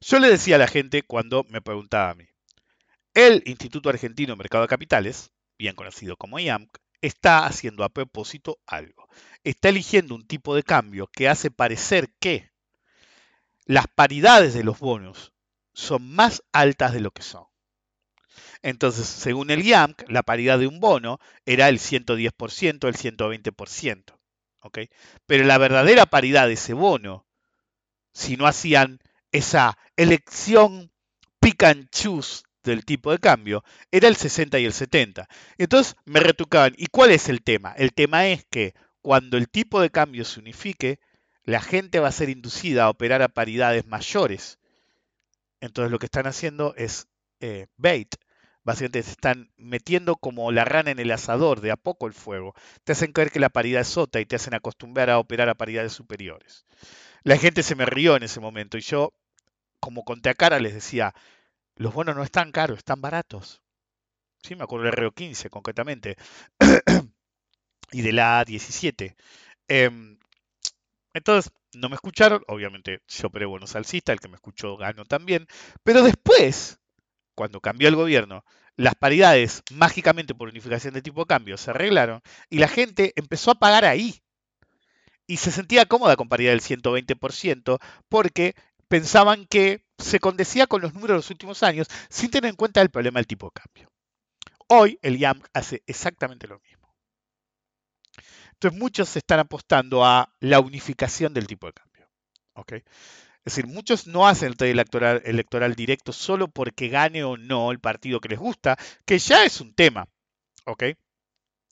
yo le decía a la gente cuando me preguntaba a mí, el Instituto Argentino de Mercado de Capitales, bien conocido como IAMC, está haciendo a propósito algo. Está eligiendo un tipo de cambio que hace parecer que las paridades de los bonos son más altas de lo que son. Entonces, según el IAMC, la paridad de un bono era el 110%, el 120%. ¿ok? Pero la verdadera paridad de ese bono, si no hacían esa elección pick and choose del tipo de cambio, era el 60 y el 70. Entonces me retrucaban, ¿y cuál es el tema? El tema es que cuando el tipo de cambio se unifique, la gente va a ser inducida a operar a paridades mayores. Entonces lo que están haciendo es eh, bait. Básicamente se están metiendo como la rana en el asador, de a poco el fuego. Te hacen creer que la paridad es sota y te hacen acostumbrar a operar a paridades superiores. La gente se me rió en ese momento y yo, como conté cara, les decía, los bonos no están caros, están baratos. Sí, me acuerdo del RO15 concretamente. y de la A17. Em, entonces, no me escucharon, obviamente yo operé bonos alcista, el que me escuchó ganó también, pero después, cuando cambió el gobierno, las paridades mágicamente por unificación de tipo de cambio se arreglaron y la gente empezó a pagar ahí. Y se sentía cómoda con paridad del 120% porque pensaban que se condecía con los números de los últimos años sin tener en cuenta el problema del tipo de cambio. Hoy el IAM hace exactamente lo mismo. Entonces muchos están apostando a la unificación del tipo de cambio. ¿ok? Es decir, muchos no hacen el trade electoral, electoral directo solo porque gane o no el partido que les gusta, que ya es un tema. ¿ok?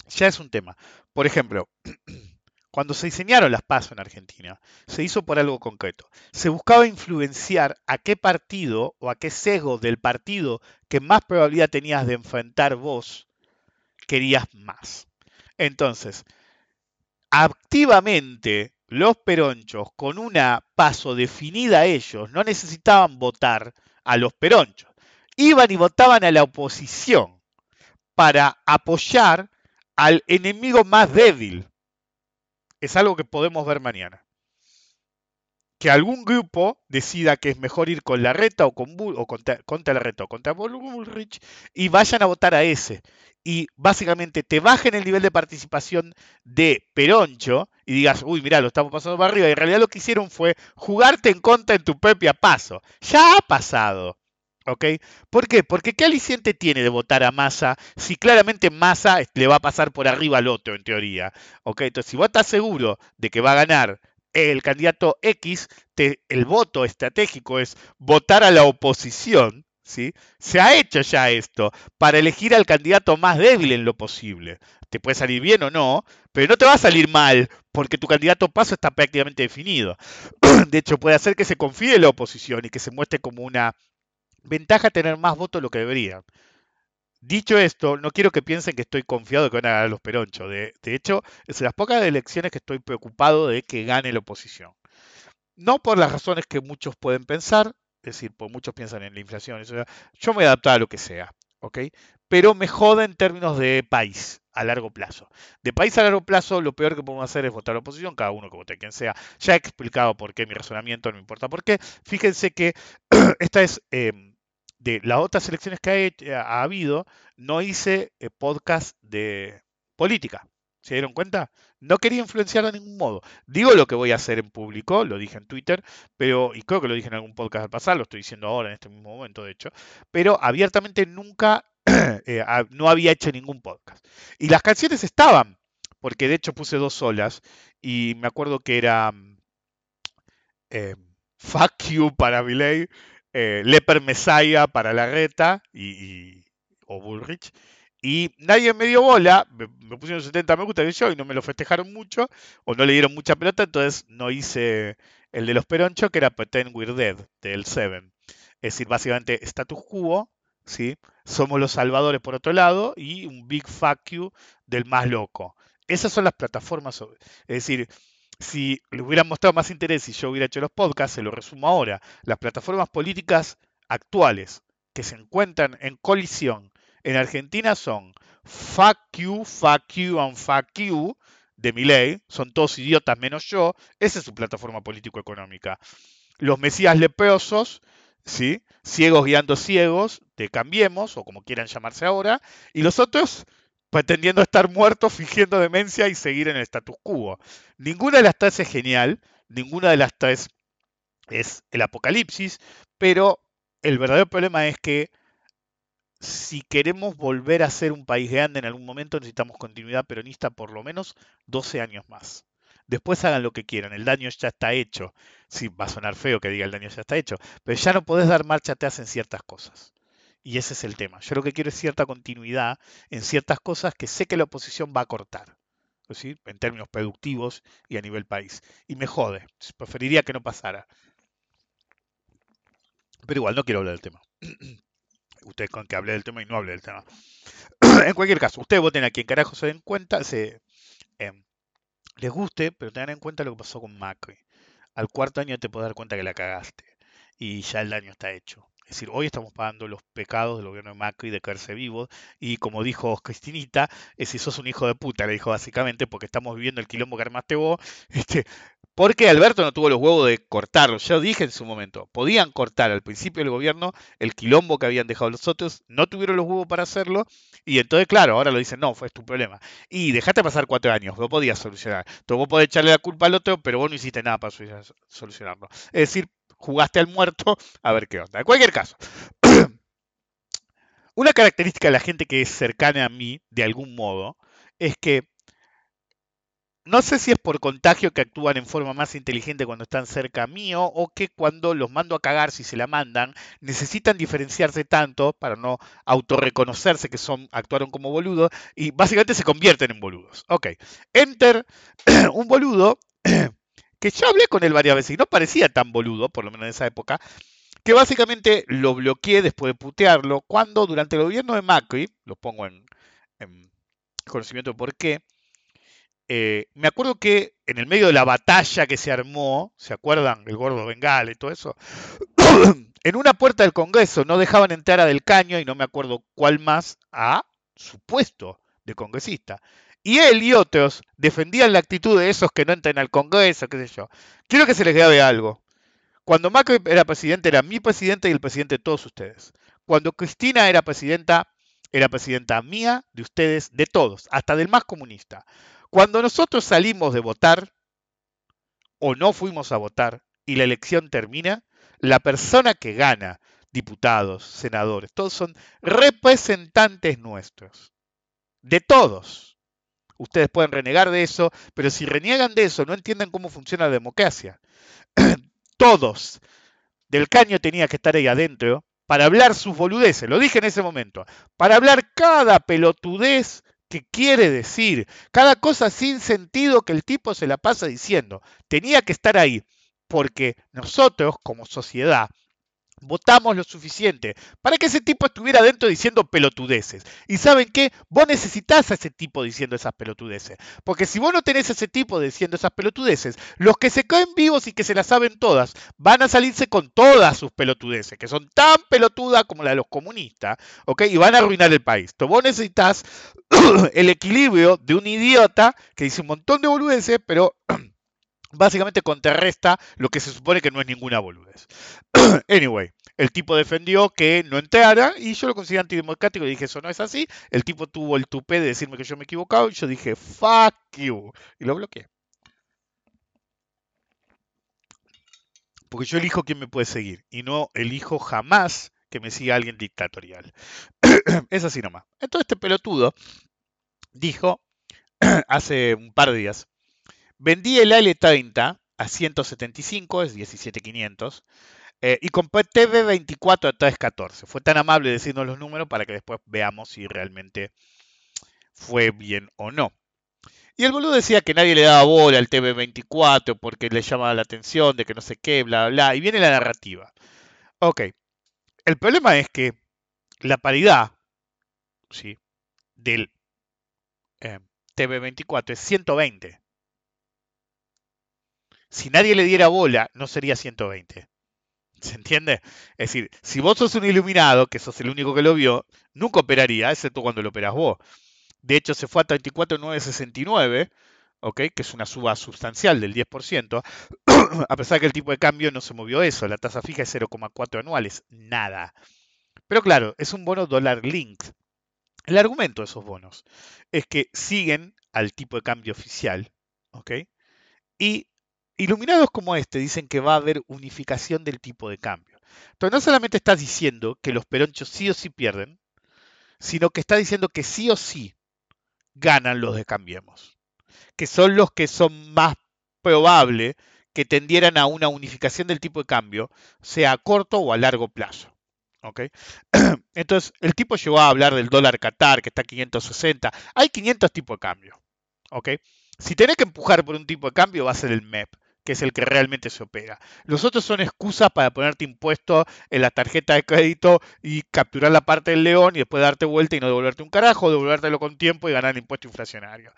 Ya es un tema. Por ejemplo, cuando se diseñaron las PASO en Argentina, se hizo por algo concreto. Se buscaba influenciar a qué partido o a qué sesgo del partido que más probabilidad tenías de enfrentar vos querías más. Entonces, activamente los peronchos con una paso definida ellos no necesitaban votar a los peronchos. Iban y votaban a la oposición para apoyar al enemigo más débil. Es algo que podemos ver mañana. Que algún grupo decida que es mejor ir con la reta o, con Bull, o contra, contra la reta o contra Bullrich y vayan a votar a ese. Y básicamente te bajen el nivel de participación de Peroncho y digas, uy, mira, lo estamos pasando para arriba. Y en realidad lo que hicieron fue jugarte en contra en tu propia paso. Ya ha pasado. ¿Ok? ¿Por qué? Porque ¿qué aliciente tiene de votar a Massa si claramente Massa le va a pasar por arriba al otro, en teoría? ¿Ok? Entonces, si vos estás seguro de que va a ganar el candidato X, te- el voto estratégico es votar a la oposición, ¿sí? Se ha hecho ya esto para elegir al candidato más débil en lo posible. Te puede salir bien o no, pero no te va a salir mal porque tu candidato paso está prácticamente definido. De hecho, puede hacer que se confíe la oposición y que se muestre como una ventaja tener más votos de lo que deberían. Dicho esto, no quiero que piensen que estoy confiado de que van a ganar los peronchos. De, hecho, es de las pocas elecciones que estoy preocupado de que gane la oposición. No por las razones que muchos pueden pensar, es decir, por muchos piensan en la inflación, eso, yo me voy a adaptar a lo que sea, ¿ok? Pero me joda en términos de país a largo plazo. De país a largo plazo, lo peor que podemos hacer es votar a oposición, cada uno que vote quien sea. Ya he explicado por qué mi razonamiento, no me importa por qué. Fíjense que esta es eh, de las otras elecciones que ha, ha habido, no hice eh, podcast de política. ¿Se dieron cuenta? No quería influenciar de ningún modo. Digo lo que voy a hacer en público, lo dije en Twitter, pero, y creo que lo dije en algún podcast al pasar, lo estoy diciendo ahora en este mismo momento, de hecho, pero abiertamente nunca, eh, ha- no había hecho ningún podcast. Y las canciones estaban, porque de hecho puse dos solas, y me acuerdo que era mm, eh, Fuck You para Milei, eh, Leper Messiah para Larreta y, y- o Bullrich. Y nadie me dio bola, me, pusieron 70 me gusta yo y no me lo festejaron mucho, o no le dieron mucha pelota, entonces no hice el de los peronchos, que era Pretend We're Dead, del Seven. Es decir, básicamente status quo, ¿sí? Somos los salvadores por otro lado, y un big fuck you del más loco. Esas son las plataformas. Es decir, si le hubieran mostrado más interés y yo hubiera hecho los podcasts, se lo resumo ahora. Las plataformas políticas actuales que se encuentran en colisión en Argentina son Fuck You, Fuck You and Fuck You de Milei. Son todos idiotas menos yo. Esa es su plataforma político-económica. Los Mesías leprosos, ¿sí? Ciegos guiando ciegos, de Cambiemos, o como quieran llamarse ahora. Y los otros pretendiendo estar muertos, fingiendo demencia y seguir en el status quo. Ninguna de las tres es genial, ninguna de las tres es el apocalipsis, pero el verdadero problema es que si queremos volver a ser un país grande en algún momento necesitamos continuidad peronista por lo menos 12 años más. Después hagan lo que quieran, el daño ya está hecho. Sí, va a sonar feo que diga el daño ya está hecho, pero ya no podés dar marcha atrás en ciertas cosas. Y ese es el tema. Yo lo que quiero es cierta continuidad en ciertas cosas que sé que la oposición va a cortar. ¿sí? En términos productivos y a nivel país. Y me jode. Preferiría que no pasara. Pero igual, no quiero hablar del tema. Ustedes con que hable del tema y no hable del tema. en cualquier caso, ustedes voten a quien carajo se den cuenta, se eh, les guste, pero tengan en cuenta lo que pasó con Macri. Al cuarto año te puedes dar cuenta que la cagaste. Y ya el daño está hecho. Es decir, hoy estamos pagando los pecados del gobierno de Macri de quedarse vivos. Y como dijo Cristinita, es si sos un hijo de puta, le dijo básicamente, porque estamos viviendo el quilombo que armaste vos. Este, porque Alberto no tuvo los huevos de cortarlo. Ya lo dije en su momento. Podían cortar al principio del gobierno el quilombo que habían dejado los otros. No tuvieron los huevos para hacerlo. Y entonces, claro, ahora lo dicen, no, fue tu problema. Y dejaste pasar cuatro años. Vos podías solucionar. Entonces vos podés echarle la culpa al otro, pero vos no hiciste nada para solucionarlo. Es decir, jugaste al muerto a ver qué onda. En cualquier caso. una característica de la gente que es cercana a mí, de algún modo, es que no sé si es por contagio que actúan en forma más inteligente cuando están cerca mío o que cuando los mando a cagar, si se la mandan, necesitan diferenciarse tanto para no autorreconocerse que son, actuaron como boludos y básicamente se convierten en boludos. Ok, enter un boludo que yo hablé con él varias veces y no parecía tan boludo, por lo menos en esa época, que básicamente lo bloqueé después de putearlo cuando durante el gobierno de Macri, lo pongo en, en conocimiento de por qué, eh, me acuerdo que en el medio de la batalla que se armó, ¿se acuerdan? El gordo Bengala y todo eso. en una puerta del Congreso no dejaban entrar a Del Caño y no me acuerdo cuál más a su puesto de congresista. Y él y otros defendían la actitud de esos que no entran al Congreso, qué sé yo. Quiero que se les grabe algo. Cuando Macri era presidente, era mi presidente y el presidente de todos ustedes. Cuando Cristina era presidenta, era presidenta mía, de ustedes, de todos, hasta del más comunista. Cuando nosotros salimos de votar o no fuimos a votar y la elección termina, la persona que gana, diputados, senadores, todos son representantes nuestros. De todos. Ustedes pueden renegar de eso, pero si reniegan de eso, no entienden cómo funciona la democracia. todos. Del caño tenía que estar ahí adentro para hablar sus boludeces, lo dije en ese momento, para hablar cada pelotudez que quiere decir, cada cosa sin sentido que el tipo se la pasa diciendo. Tenía que estar ahí, porque nosotros como sociedad votamos lo suficiente para que ese tipo estuviera adentro diciendo pelotudeces. Y saben qué, vos necesitas a ese tipo diciendo esas pelotudeces. Porque si vos no tenés a ese tipo diciendo esas pelotudeces, los que se caen vivos y que se las saben todas, van a salirse con todas sus pelotudeces, que son tan pelotudas como la de los comunistas, ¿ok? Y van a arruinar el país. Entonces vos necesitas el equilibrio de un idiota que dice un montón de boludeces, pero básicamente contrarresta lo que se supone que no es ninguna boludez. anyway, el tipo defendió que no entrara y yo lo consideré antidemocrático y dije, eso no es así. El tipo tuvo el tupé de decirme que yo me he equivocado y yo dije, fuck you. Y lo bloqueé. Porque yo elijo quién me puede seguir y no elijo jamás que me siga alguien dictatorial. es así nomás. Entonces este pelotudo dijo hace un par de días, vendí el L30 a 175, es 17500, eh, y compré TV24 a 314. Fue tan amable decirnos los números para que después veamos si realmente fue bien o no. Y el boludo decía que nadie le daba bola al TV24 porque le llamaba la atención de que no sé qué, bla, bla. Y viene la narrativa. Ok. El problema es que la paridad ¿sí? del eh, TV24 es 120. Si nadie le diera bola, no sería 120. ¿Se entiende? Es decir, si vos sos un iluminado, que sos el único que lo vio, nunca operaría, excepto cuando lo operás vos. De hecho, se fue a 34,969, ¿ok? que es una suba sustancial del 10%, a pesar que el tipo de cambio no se movió eso, la tasa fija es 0,4 anuales, nada. Pero claro, es un bono dólar linked. El argumento de esos bonos es que siguen al tipo de cambio oficial, ¿ok? Y iluminados como este dicen que va a haber unificación del tipo de cambio. Entonces no solamente estás diciendo que los peronchos sí o sí pierden, sino que está diciendo que sí o sí ganan los de Cambiemos, que son los que son más probable que tendieran a una unificación del tipo de cambio, sea a corto o a largo plazo. ¿ok? Entonces, el tipo llegó a hablar del dólar Qatar, que está a 560. Hay 500 tipos de cambio. ¿ok? Si tenés que empujar por un tipo de cambio, va a ser el MEP, que es el que realmente se opera. Los otros son excusas para ponerte impuesto en la tarjeta de crédito y capturar la parte del león y después darte vuelta y no devolverte un carajo, devolvértelo con tiempo y ganar el impuesto inflacionario.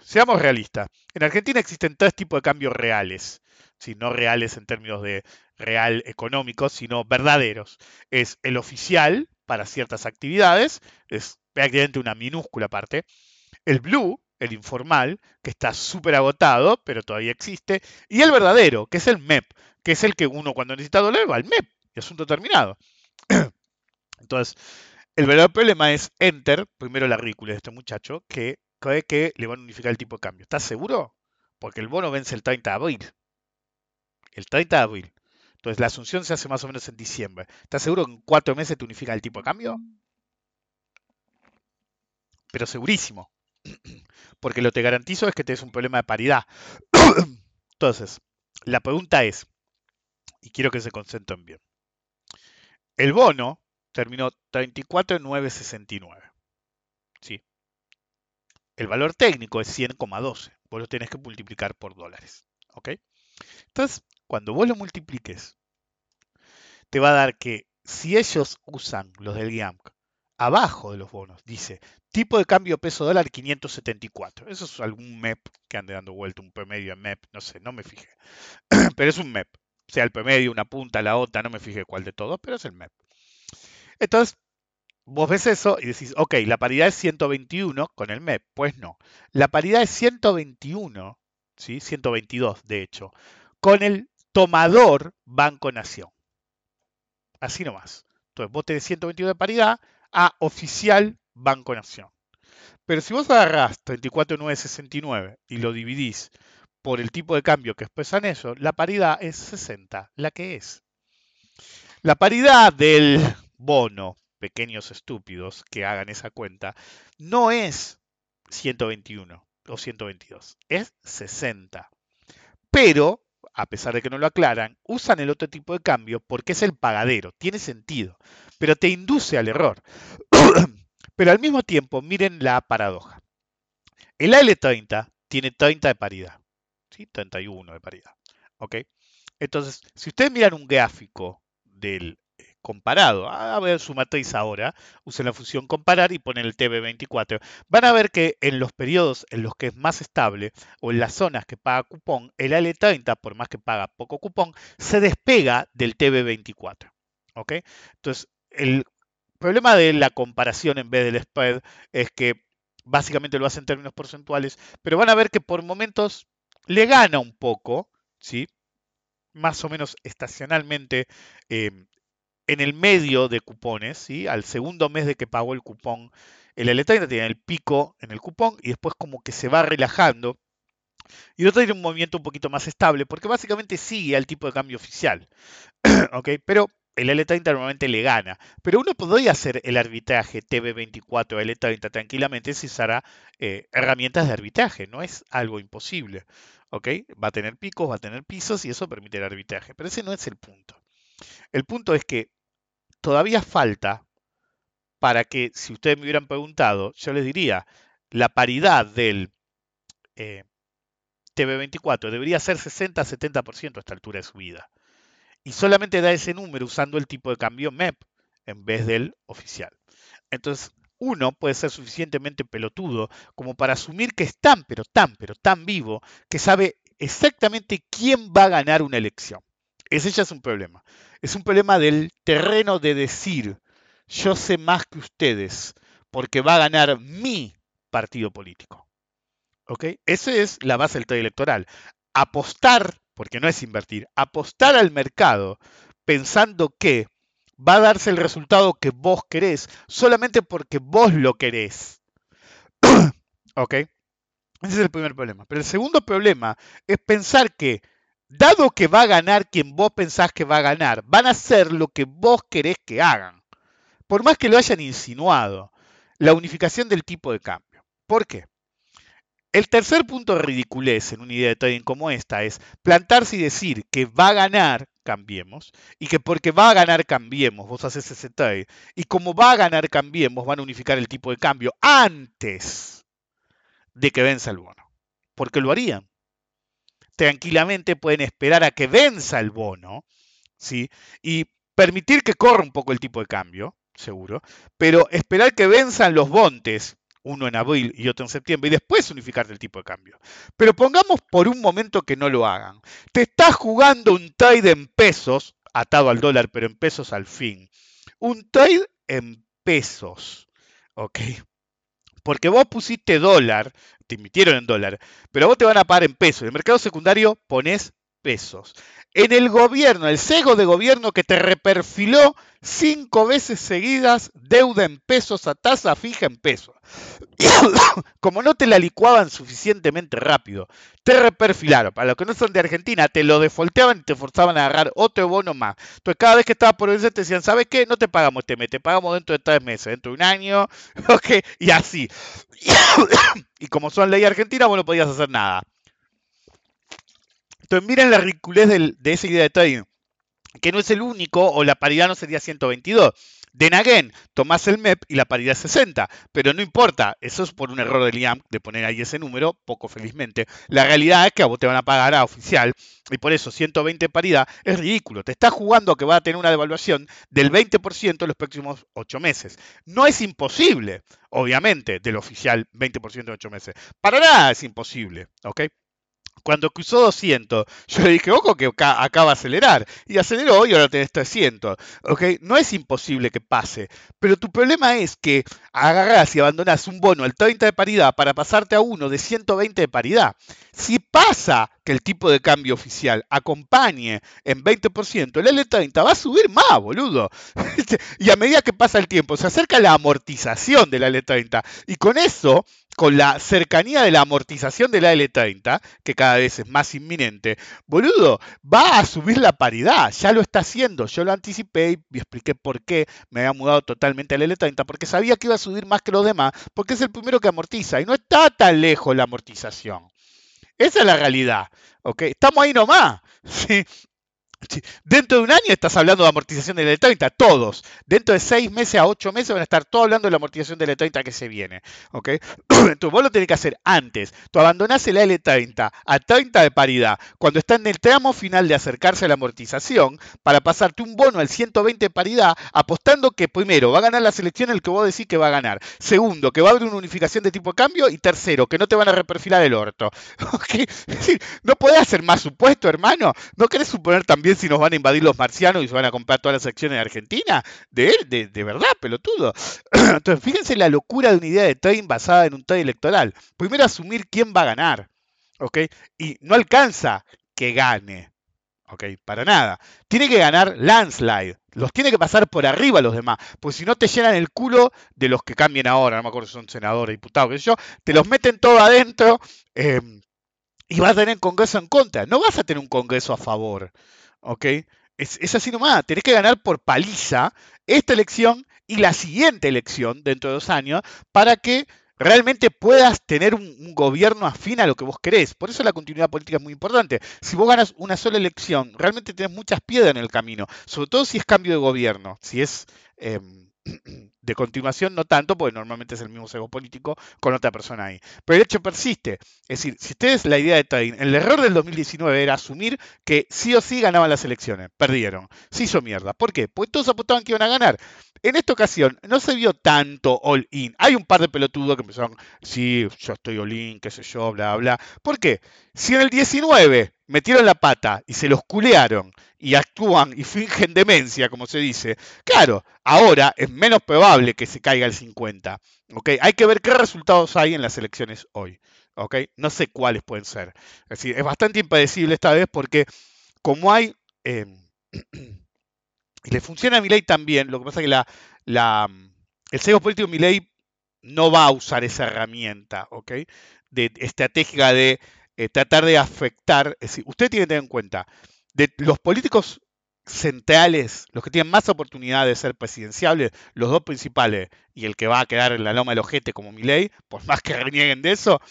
Seamos realistas. En Argentina existen tres tipos de cambios reales. Si no reales en términos de real económico, sino verdaderos. Es el oficial para ciertas actividades, es prácticamente una minúscula parte. El blue, el informal, que está súper agotado, pero todavía existe. Y el verdadero, que es el MEP, que es el que uno cuando necesita dólar va al MEP, y asunto terminado. Entonces, el verdadero problema es Enter, primero la ridícula de este muchacho, que cree que le van a unificar el tipo de cambio. ¿Estás seguro? Porque el bono vence el 30 de abril. El 30 de abril. Entonces la asunción se hace más o menos en diciembre. ¿Estás seguro que en cuatro meses te unifica el tipo de cambio? pero segurísimo. Porque lo que te garantizo es que tenés un problema de paridad. Entonces, la pregunta es, y quiero que se concentren bien. El bono terminó 34,969. ¿Sí? El valor técnico es 100,12. Vos lo tenés que multiplicar por dólares. ¿Ok? Entonces, cuando vos lo multipliques, te va a dar que si ellos usan los del GIAMC abajo de los bonos, dice tipo de cambio peso dólar 574. Eso es algún MEP que ande dando vuelta, un promedio en MEP, no sé, no me fijé. pero es un MEP. Sea, el promedio, una punta, la otra, no me fijé cuál de todos, pero es el MEP. Entonces, vos ves eso y decís, ok, la paridad es 121 con el MEP. Pues no. La paridad es 121, ¿sí? 122 de hecho, con el tomador Banco Nación. Así nomás. Entonces, vos tenés 121 de paridad a oficial Banco Nación. Pero si vos agarrás 34,969 y lo dividís por el tipo de cambio que expresan eso, la paridad es 60, la que es. La paridad del bono, pequeños estúpidos que hagan esa cuenta, no es 121 o 122, es 60. Pero, a pesar de que no lo aclaran, usan el otro tipo de cambio porque es el pagadero, tiene sentido, pero te induce al error. pero al mismo tiempo, miren la paradoja. El AL30 tiene 30 de paridad, ¿sí? 31 de paridad. ¿ok? Entonces, si ustedes miran un gráfico del comparado, a ver su matriz ahora, usen la función comparar y ponen el TB24, van a ver que en los periodos en los que es más estable o en las zonas que paga cupón, el AL30, por más que paga poco cupón, se despega del TB24. ¿ok? Entonces, el problema de la comparación en vez del spread es que básicamente lo hace en términos porcentuales, pero van a ver que por momentos le gana un poco, ¿sí? más o menos estacionalmente eh, en el medio de cupones, ¿sí? al segundo mes de que pagó el cupón, el L30 tiene el pico en el cupón y después como que se va relajando. Y otro tiene un movimiento un poquito más estable porque básicamente sigue al tipo de cambio oficial. ¿ok? Pero el L30 normalmente le gana. Pero uno podría hacer el arbitraje TB24 L30 tranquilamente si usara eh, herramientas de arbitraje. No es algo imposible. ¿ok? Va a tener picos, va a tener pisos y eso permite el arbitraje. Pero ese no es el punto. El punto es que todavía falta para que, si ustedes me hubieran preguntado, yo les diría, la paridad del eh, TB24 debería ser 60-70% a esta altura de su vida. Y solamente da ese número usando el tipo de cambio MEP en vez del oficial. Entonces, uno puede ser suficientemente pelotudo como para asumir que es tan, pero tan, pero tan vivo que sabe exactamente quién va a ganar una elección. Ese ya es un problema. Es un problema del terreno de decir, yo sé más que ustedes, porque va a ganar mi partido político. ¿Ok? Esa es la base del trade electoral. Apostar, porque no es invertir, apostar al mercado pensando que va a darse el resultado que vos querés, solamente porque vos lo querés. ¿Ok? Ese es el primer problema. Pero el segundo problema es pensar que, dado que va a ganar quien vos pensás que va a ganar, van a hacer lo que vos querés que hagan. Por más que lo hayan insinuado, la unificación del tipo de cambio. ¿Por qué? El tercer punto de ridiculez en una idea de trading como esta es plantarse y decir que va a ganar Cambiemos, y que porque va a ganar Cambiemos, vos haces ese trade, y como va a ganar Cambiemos, van a unificar el tipo de cambio antes de que venza el bono. Porque lo harían. Tranquilamente pueden esperar a que venza el bono, ¿sí? Y permitir que corra un poco el tipo de cambio, seguro, pero esperar que venzan los bontes uno en abril y otro en septiembre, y después unificarte el tipo de cambio. Pero pongamos por un momento que no lo hagan. Te estás jugando un trade en pesos, atado al dólar, pero en pesos al fin. Un trade en pesos, ¿ok? Porque vos pusiste dólar, te emitieron en dólar, pero vos te van a pagar en pesos. En el mercado secundario pones pesos. En el gobierno, el sesgo de gobierno que te reperfiló cinco veces seguidas deuda en pesos a tasa fija en pesos. Como no te la licuaban suficientemente rápido, te reperfilaron. Para los que no son de Argentina, te lo defolteaban y te forzaban a agarrar otro bono más. Entonces, cada vez que estabas por vencer, te decían, ¿sabes qué? No te pagamos este mes, te pagamos dentro de tres meses, dentro de un año, ¿ok? Y así. y como son ley argentina, vos no podías hacer nada. Entonces, miren la ridiculez de esa idea de trading que no es el único, o la paridad no sería 122. De Naguen, tomás el MEP y la paridad es 60, pero no importa, eso es por un error del IAM de poner ahí ese número, poco felizmente. La realidad es que a vos te van a pagar a oficial y por eso 120 paridad es ridículo. Te estás jugando que va a tener una devaluación del 20% en los próximos 8 meses. No es imposible, obviamente, del oficial 20% en 8 meses. Para nada es imposible, ¿ok? Cuando cruzó 200, yo le dije, ojo que acá, acá va a acelerar. Y aceleró y ahora tenés 300. ¿ok? No es imposible que pase. Pero tu problema es que agarrás y abandonás un bono al 30 de paridad para pasarte a uno de 120 de paridad. Si pasa que el tipo de cambio oficial acompañe en 20%, el L30 va a subir más, boludo. y a medida que pasa el tiempo, se acerca la amortización de la L30. Y con eso con la cercanía de la amortización de la L30, que cada vez es más inminente, boludo, va a subir la paridad, ya lo está haciendo, yo lo anticipé y expliqué por qué me había mudado totalmente al L30, porque sabía que iba a subir más que los demás, porque es el primero que amortiza y no está tan lejos la amortización. Esa es la realidad, ¿ok? Estamos ahí nomás, ¿sí? Dentro de un año estás hablando de amortización del L30, todos. Dentro de seis meses a ocho meses van a estar todos hablando de la amortización del L30 que se viene. ¿ok? Entonces vos lo tenés que hacer antes. Tú abandonás el L30 a 30 de paridad cuando está en el tramo final de acercarse a la amortización para pasarte un bono al 120 de paridad apostando que primero va a ganar la selección el que vos decís que va a ganar. Segundo, que va a haber una unificación de tipo de cambio. Y tercero, que no te van a reperfilar el orto. ¿ok? Es decir, no podés hacer más supuesto, hermano. ¿No querés suponer también si nos van a invadir los marcianos y se van a comprar todas las acciones de Argentina? De él, de, verdad, pelotudo. Entonces, fíjense la locura de una idea de trading basada en un trade electoral. Primero asumir quién va a ganar, ¿ok? Y no alcanza que gane, ¿ok? Para nada. Tiene que ganar landslide. Los tiene que pasar por arriba los demás, porque si no te llenan el culo de los que cambien ahora, no me acuerdo si son senadores, diputados, qué sé yo, te los meten todo adentro eh, y vas a tener Congreso en contra. No vas a tener un Congreso a favor. ¿Ok? Es, es, así nomás, tenés que ganar por paliza esta elección y la siguiente elección dentro de dos años para que realmente puedas tener un, gobierno afín a lo que vos querés. Por eso la continuidad política es muy importante. Si vos ganas una sola elección, realmente tenés muchas piedras en el camino, sobre todo si es cambio de gobierno, si es... Eh, de continuación no tanto, porque normalmente es el mismo sesgo político con otra persona ahí. Pero el hecho persiste. Es decir, si ustedes la idea de trading, el error del 2019 era asumir que sí o sí ganaban las elecciones. Perdieron. Se hizo mierda. ¿Por qué? Pues todos apostaban que iban a ganar. En esta ocasión no se vio tanto all in. Hay un par de pelotudos que empezaron, sí, yo estoy all in, qué sé yo, bla, bla. ¿Por qué? Si en el 19 metieron la pata y se los culearon y actúan y fingen demencia, como se dice, claro, ahora es menos probable que se caiga el 50. ¿ok? Hay que ver qué resultados hay en las elecciones hoy. ¿ok? No sé cuáles pueden ser. Es decir, es bastante impredecible esta vez porque como hay... Eh, y le funciona a Milei también, lo que pasa es que la, el sesgo político de Milei no va a usar esa herramienta, ¿ok? De, estratégica de eh, tratar de afectar, es decir, usted tiene que tener en cuenta, de los políticos centrales, los que tienen más oportunidad de ser presidenciables, los dos principales, y el que va a quedar en la loma del ojete como Milei, por más que renieguen de eso,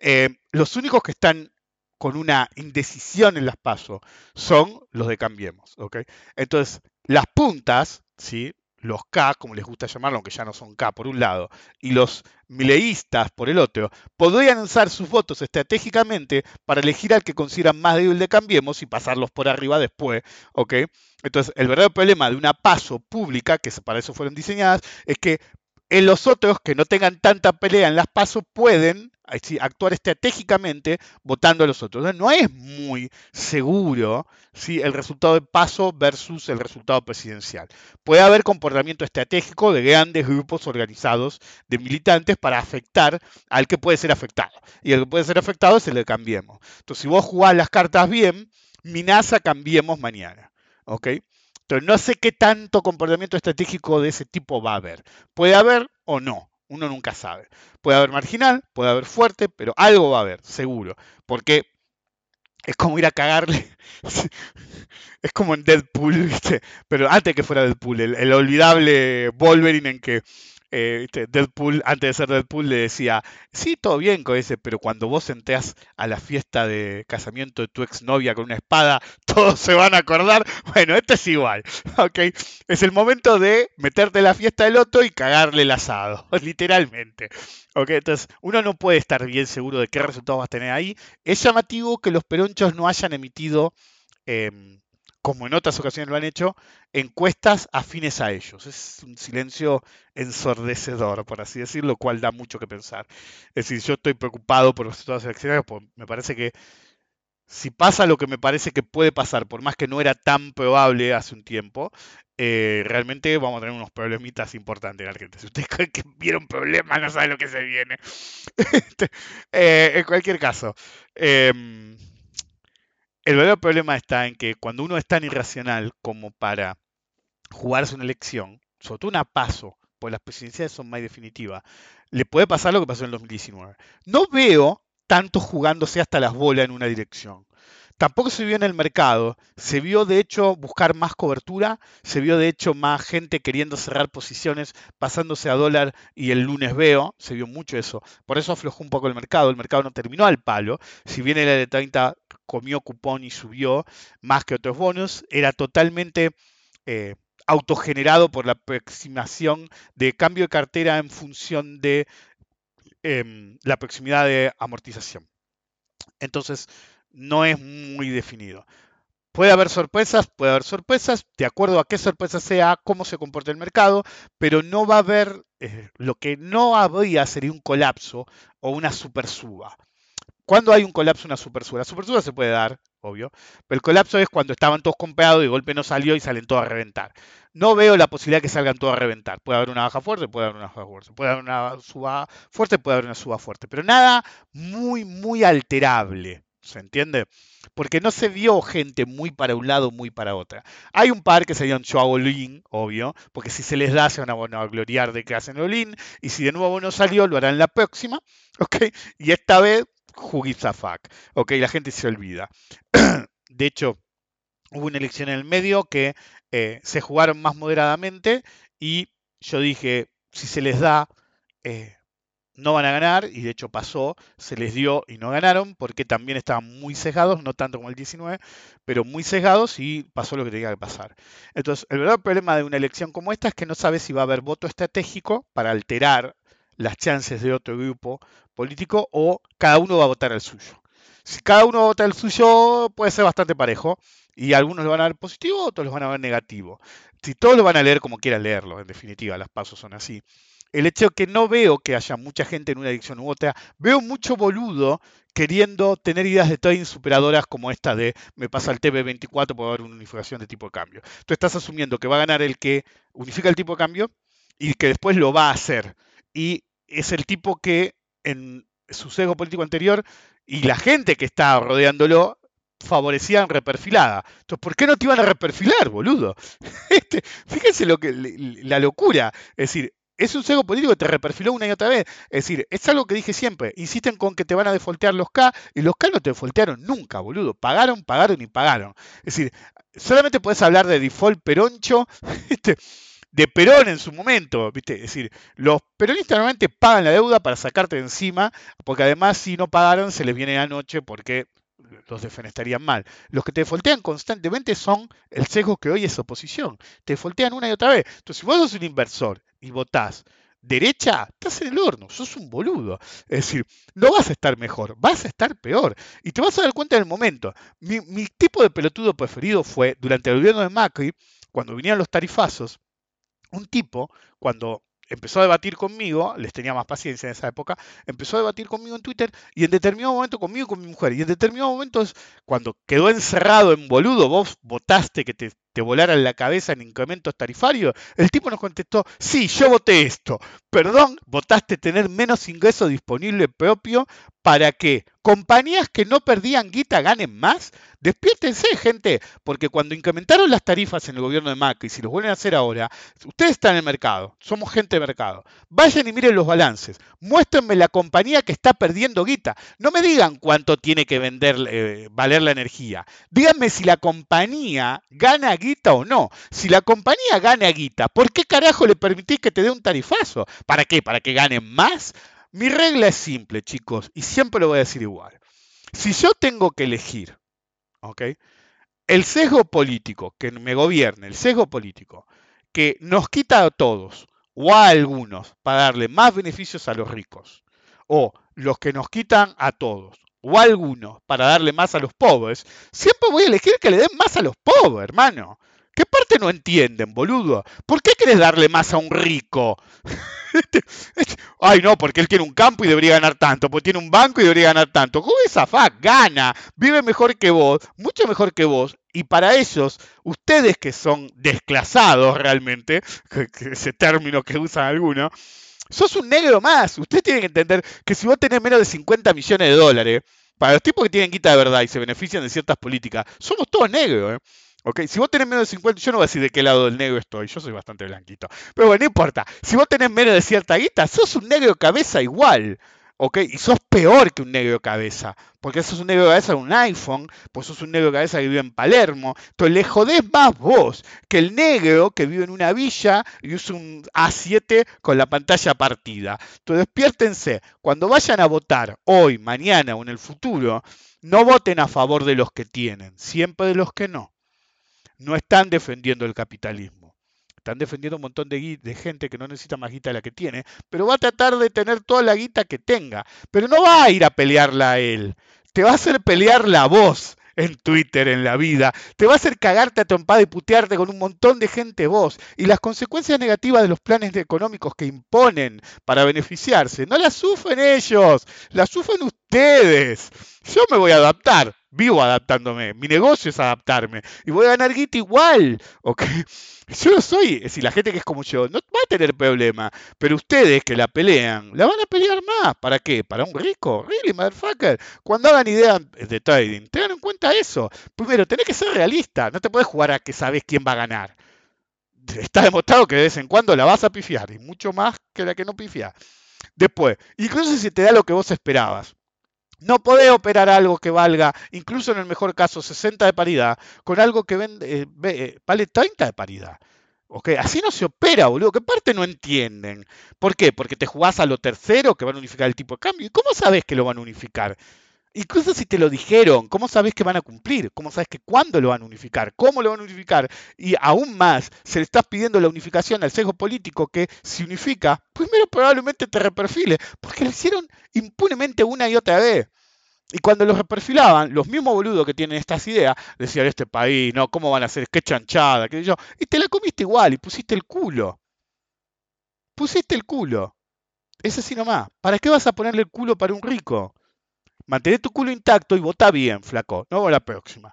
eh, los únicos que están con una indecisión en las pasos son los de Cambiemos, ¿ok? Entonces, las puntas, ¿sí? Los K, como les gusta llamarlo, aunque ya no son K por un lado, y los mileístas por el otro, podrían usar sus votos estratégicamente para elegir al que consideran más débil de Cambiemos y pasarlos por arriba después, ¿ok? Entonces, el verdadero problema de una paso pública, que para eso fueron diseñadas, es que en los otros que no tengan tanta pelea en las pasos pueden actuar estratégicamente votando a los otros. No es muy seguro ¿sí? el resultado de paso versus el resultado presidencial. Puede haber comportamiento estratégico de grandes grupos organizados de militantes para afectar al que puede ser afectado. Y el que puede ser afectado es el de Cambiemos. Entonces, si vos jugás las cartas bien, Minasa cambiemos mañana. ¿Ok? Entonces, no sé qué tanto comportamiento estratégico de ese tipo va a haber. Puede haber o no, uno nunca sabe. Puede haber marginal, puede haber fuerte, pero algo va a haber, seguro. Porque es como ir a cagarle. Es como en Deadpool, ¿viste? Pero antes que fuera Deadpool, el olvidable Wolverine en que eh. Deadpool, antes de ser Deadpool, le decía, sí, todo bien con ese, pero cuando vos entrás a la fiesta de casamiento de tu exnovia con una espada, todos se van a acordar. Bueno, este es igual, ¿ok? Es el momento de meterte en la fiesta del otro y cagarle el asado, literalmente. ¿Ok? Entonces, uno no puede estar bien seguro de qué resultados vas a tener ahí. Es llamativo que los peronchos no hayan emitido... em, como en otras ocasiones lo han hecho, encuestas afines a ellos. Es un silencio ensordecedor, por así decirlo, lo cual da mucho que pensar. Es decir, yo estoy preocupado por los resultados eleccionarios, pues me parece que si pasa lo que me parece que puede pasar, por más que no era tan probable hace un tiempo, eh, realmente vamos a tener unos problemitas importantes en Argentina. Si ustedes creen que vieron problemas, no saben lo que se viene. Este, eh, en cualquier caso, em, el verdadero problema está en que cuando uno es tan irracional como para jugarse una elección, sobre todo una paso, pues las presidenciales son más definitivas, le puede pasar lo que pasó en el 2019. No veo tanto jugándose hasta las bolas en una dirección. Tampoco se vio en el mercado, se vio de hecho buscar más cobertura, se vio de hecho más gente queriendo cerrar posiciones, pasándose a dólar y el lunes veo, se vio mucho eso. Por eso aflojó un poco el mercado, el mercado no terminó al palo, si bien el de 30 comió cupón y subió más que otros bonos, era totalmente eh, autogenerado por la aproximación de cambio de cartera en función de em, la proximidad de amortización. Entonces, no es muy definido. Puede haber sorpresas, puede haber sorpresas, de acuerdo a qué sorpresa sea, cómo se comporta el mercado, pero no va a haber, eh, lo que no habría sería un colapso o una supersuba. ¿Cuándo hay un colapso, una supersuba? La supersuba se puede dar, obvio, pero el colapso es cuando estaban todos comprados y de golpe no salió y salen todos a reventar. No veo la posibilidad que salgan todos a reventar. Puede haber una baja fuerte, puede haber una baja fuerte, puede haber una suba fuerte, puede haber una suba fuerte, pero nada muy, muy alterable. ¿Se entiende? Porque no se vio gente muy para un lado, muy para otra. Hay un par que serían yo hago lean, obvio, porque si se les da se van a a gloriar de que hacen lean, y si de nuevo no salió, lo harán la próxima, ¿ok? Y esta vez, Jugizafac, ¿ok? La gente se olvida. De hecho, hubo una elección en el medio que eh, se jugaron más moderadamente y yo dije, si se les da, eh, no van a ganar, y de hecho pasó, se les dio y no ganaron, porque también estaban muy cegados, no tanto como el 19, pero muy cegados y pasó lo que tenía que pasar. Entonces, el verdadero problema de una elección como esta es que no sabes si va a haber voto estratégico para alterar las chances de otro grupo político o cada uno va a votar el suyo. Si cada uno va a votar el suyo, puede ser bastante parejo. Y algunos lo van a ver positivo, otros lo van a ver negativo. Si todos lo van a leer como quieran leerlo, en definitiva, las pasos son así el hecho que no veo que haya mucha gente en una dirección u otra, veo mucho boludo queriendo tener ideas de trading superadoras como esta de me pasa el TB24 por haber una unificación de tipo de cambio. Tú estás asumiendo que va a ganar el que unifica el tipo de cambio y que después lo va a hacer. Y es el tipo que en su sesgo político anterior y la gente que está rodeándolo favorecían reperfilada. Entonces, ¿por qué no te iban a reperfilar, boludo? Este, fíjense lo que la locura. Es decir, es un sesgo político que te reperfiló una y otra vez. Es decir, es algo que dije siempre. Insisten con que te van a defoltear los K y los K no te defoltearon nunca, boludo. Pagaron, pagaron y pagaron. Es decir, solamente puedes hablar de default peroncho, ¿viste? de Perón en su momento, ¿viste? Es decir, los peronistas normalmente pagan la deuda para sacarte de encima, porque además si no pagaron se les viene la noche porque los defenestarían mal. Los que te defoltean constantemente son el sesgo que hoy es oposición. Te defoltean una y otra vez. Entonces, si vos sos un inversor y votás derecha, estás en el horno, sos un boludo. Es decir, no vas a estar mejor, vas a estar peor. Y te vas a dar cuenta en el momento. Mi tipo de pelotudo preferido fue, durante el gobierno de Macri, cuando vinieron los tarifazos, un tipo, cuando empezó a debatir conmigo, les tenía más paciencia en esa época, empezó a debatir conmigo en Twitter y en determinado momento conmigo y con mi mujer. Y en determinado momento, cuando quedó encerrado en boludo, vos votaste que te te volaran la cabeza en incrementos tarifarios? El tipo nos contestó, sí, yo voté esto. Perdón, votaste tener menos ingreso disponible propio para que compañías que no perdían guita ganen más. Despiértense, gente, porque cuando incrementaron las tarifas en el gobierno de Macri, si los vuelven a hacer ahora, ustedes están en el mercado, somos gente de mercado. Vayan y miren los balances. Muéstrenme la compañía que está perdiendo guita. No me digan cuánto tiene que vender, eh, valer la energía. Díganme si la compañía gana guita o no. Si la compañía gana guita, ¿por qué carajo le permitís que te dé un tarifazo? ¿Para qué? ¿Para que ganen más? Mi regla es simple, chicos, y siempre lo voy a decir igual. Si yo tengo que elegir, ¿ok? El sesgo político que me gobierne, el sesgo político que nos quita a todos o a algunos para darle más beneficios a los ricos, o los que nos quitan a todos o algunos para darle más a los pobres, siempre voy a elegir que le den más a los pobres, hermano. ¿Qué parte no entienden, boludo? ¿Por qué querés darle más a un rico? Ay, no, porque él tiene un campo y debería ganar tanto, porque tiene un banco y debería ganar tanto. ¿Cómo esa fa? Gana, vive mejor que vos, mucho mejor que vos. Y para ellos, ustedes que son desclasados realmente, ese término que usan algunos, sos un negro más. Ustedes tienen que entender que si vos tenés menos de 50 millones de dólares, para los tipos que tienen guita de verdad y se benefician de ciertas políticas, somos todos negros, ¿eh? Ok, si vos tenés menos de 50, yo no voy a decir de qué lado del negro estoy, yo soy bastante blanquito. Pero bueno, no importa. Si vos tenés menos de cierta guita, sos un negro cabeza igual. ¿Ok? Y sos peor que un negro cabeza. Porque sos un negro cabeza de un iPhone, pues sos un negro cabeza que vive en Palermo. Entonces le jodés más vos que el negro que vive en una villa y usa un A7 con la pantalla partida. Entonces despiértense. Cuando vayan a votar, hoy, mañana o en el futuro, no voten a favor de los que tienen, siempre de los que no no están defendiendo el capitalismo. Están defendiendo un montón de, gente que no necesita más guita de la que tiene, pero va a tratar de tener toda la guita que tenga. Pero no va a ir a pelearla a él. Te va a hacer pelearla a vos en Twitter, en la vida. Te va a hacer cagarte a trompada y putearte con un montón de gente vos. Y las consecuencias negativas de los planes económicos que imponen para beneficiarse, no las sufren ellos, las sufren ustedes. Yo me voy a adaptar, vivo adaptándome. Mi negocio es adaptarme. Y voy a ganar guita igual. ¿ok? Yo no soy, es decir, la gente que es como yo, no va a tener problema. Pero ustedes que la pelean, la van a pelear más. ¿Para qué? ¿Para un rico? Really, motherfucker. Cuando hagan ideas de trading, tengan en cuenta eso. Primero, tenés que ser realista. No te puedes jugar a que sabes quién va a ganar. Está demostrado que de vez en cuando la vas a pifiar. Y mucho más que la que no pifia. Después, incluso si te da lo que vos esperabas. No podés operar algo que valga, incluso en el mejor caso, 60 de paridad, con algo que vende, eh, eh, vale 30 de paridad. ¿Ok? Así no se opera, boludo. ¿Qué parte no entienden? ¿Por qué? Porque te jugás a lo tercero que van a unificar el tipo de cambio. ¿Y cómo sabes que lo van a unificar? Incluso si te lo dijeron, ¿cómo sabes que van a cumplir? ¿Cómo sabes que cuándo lo van a unificar? ¿Cómo lo van a unificar? Y aún más, se le estás pidiendo la unificación al sesgo político que si unifica, primero probablemente te reperfile, porque lo hicieron impunemente una y otra vez. Y cuando los reperfilaban, los mismos boludos que tienen estas ideas, decían, este país, no, ¿cómo van a hacer? Qué chanchada, qué yo. Y te la comiste igual y pusiste el culo. Pusiste el culo. Es así nomás. ¿Para qué vas a ponerle el culo para un rico? Mantén tu culo intacto y vota bien, flaco. No la próxima.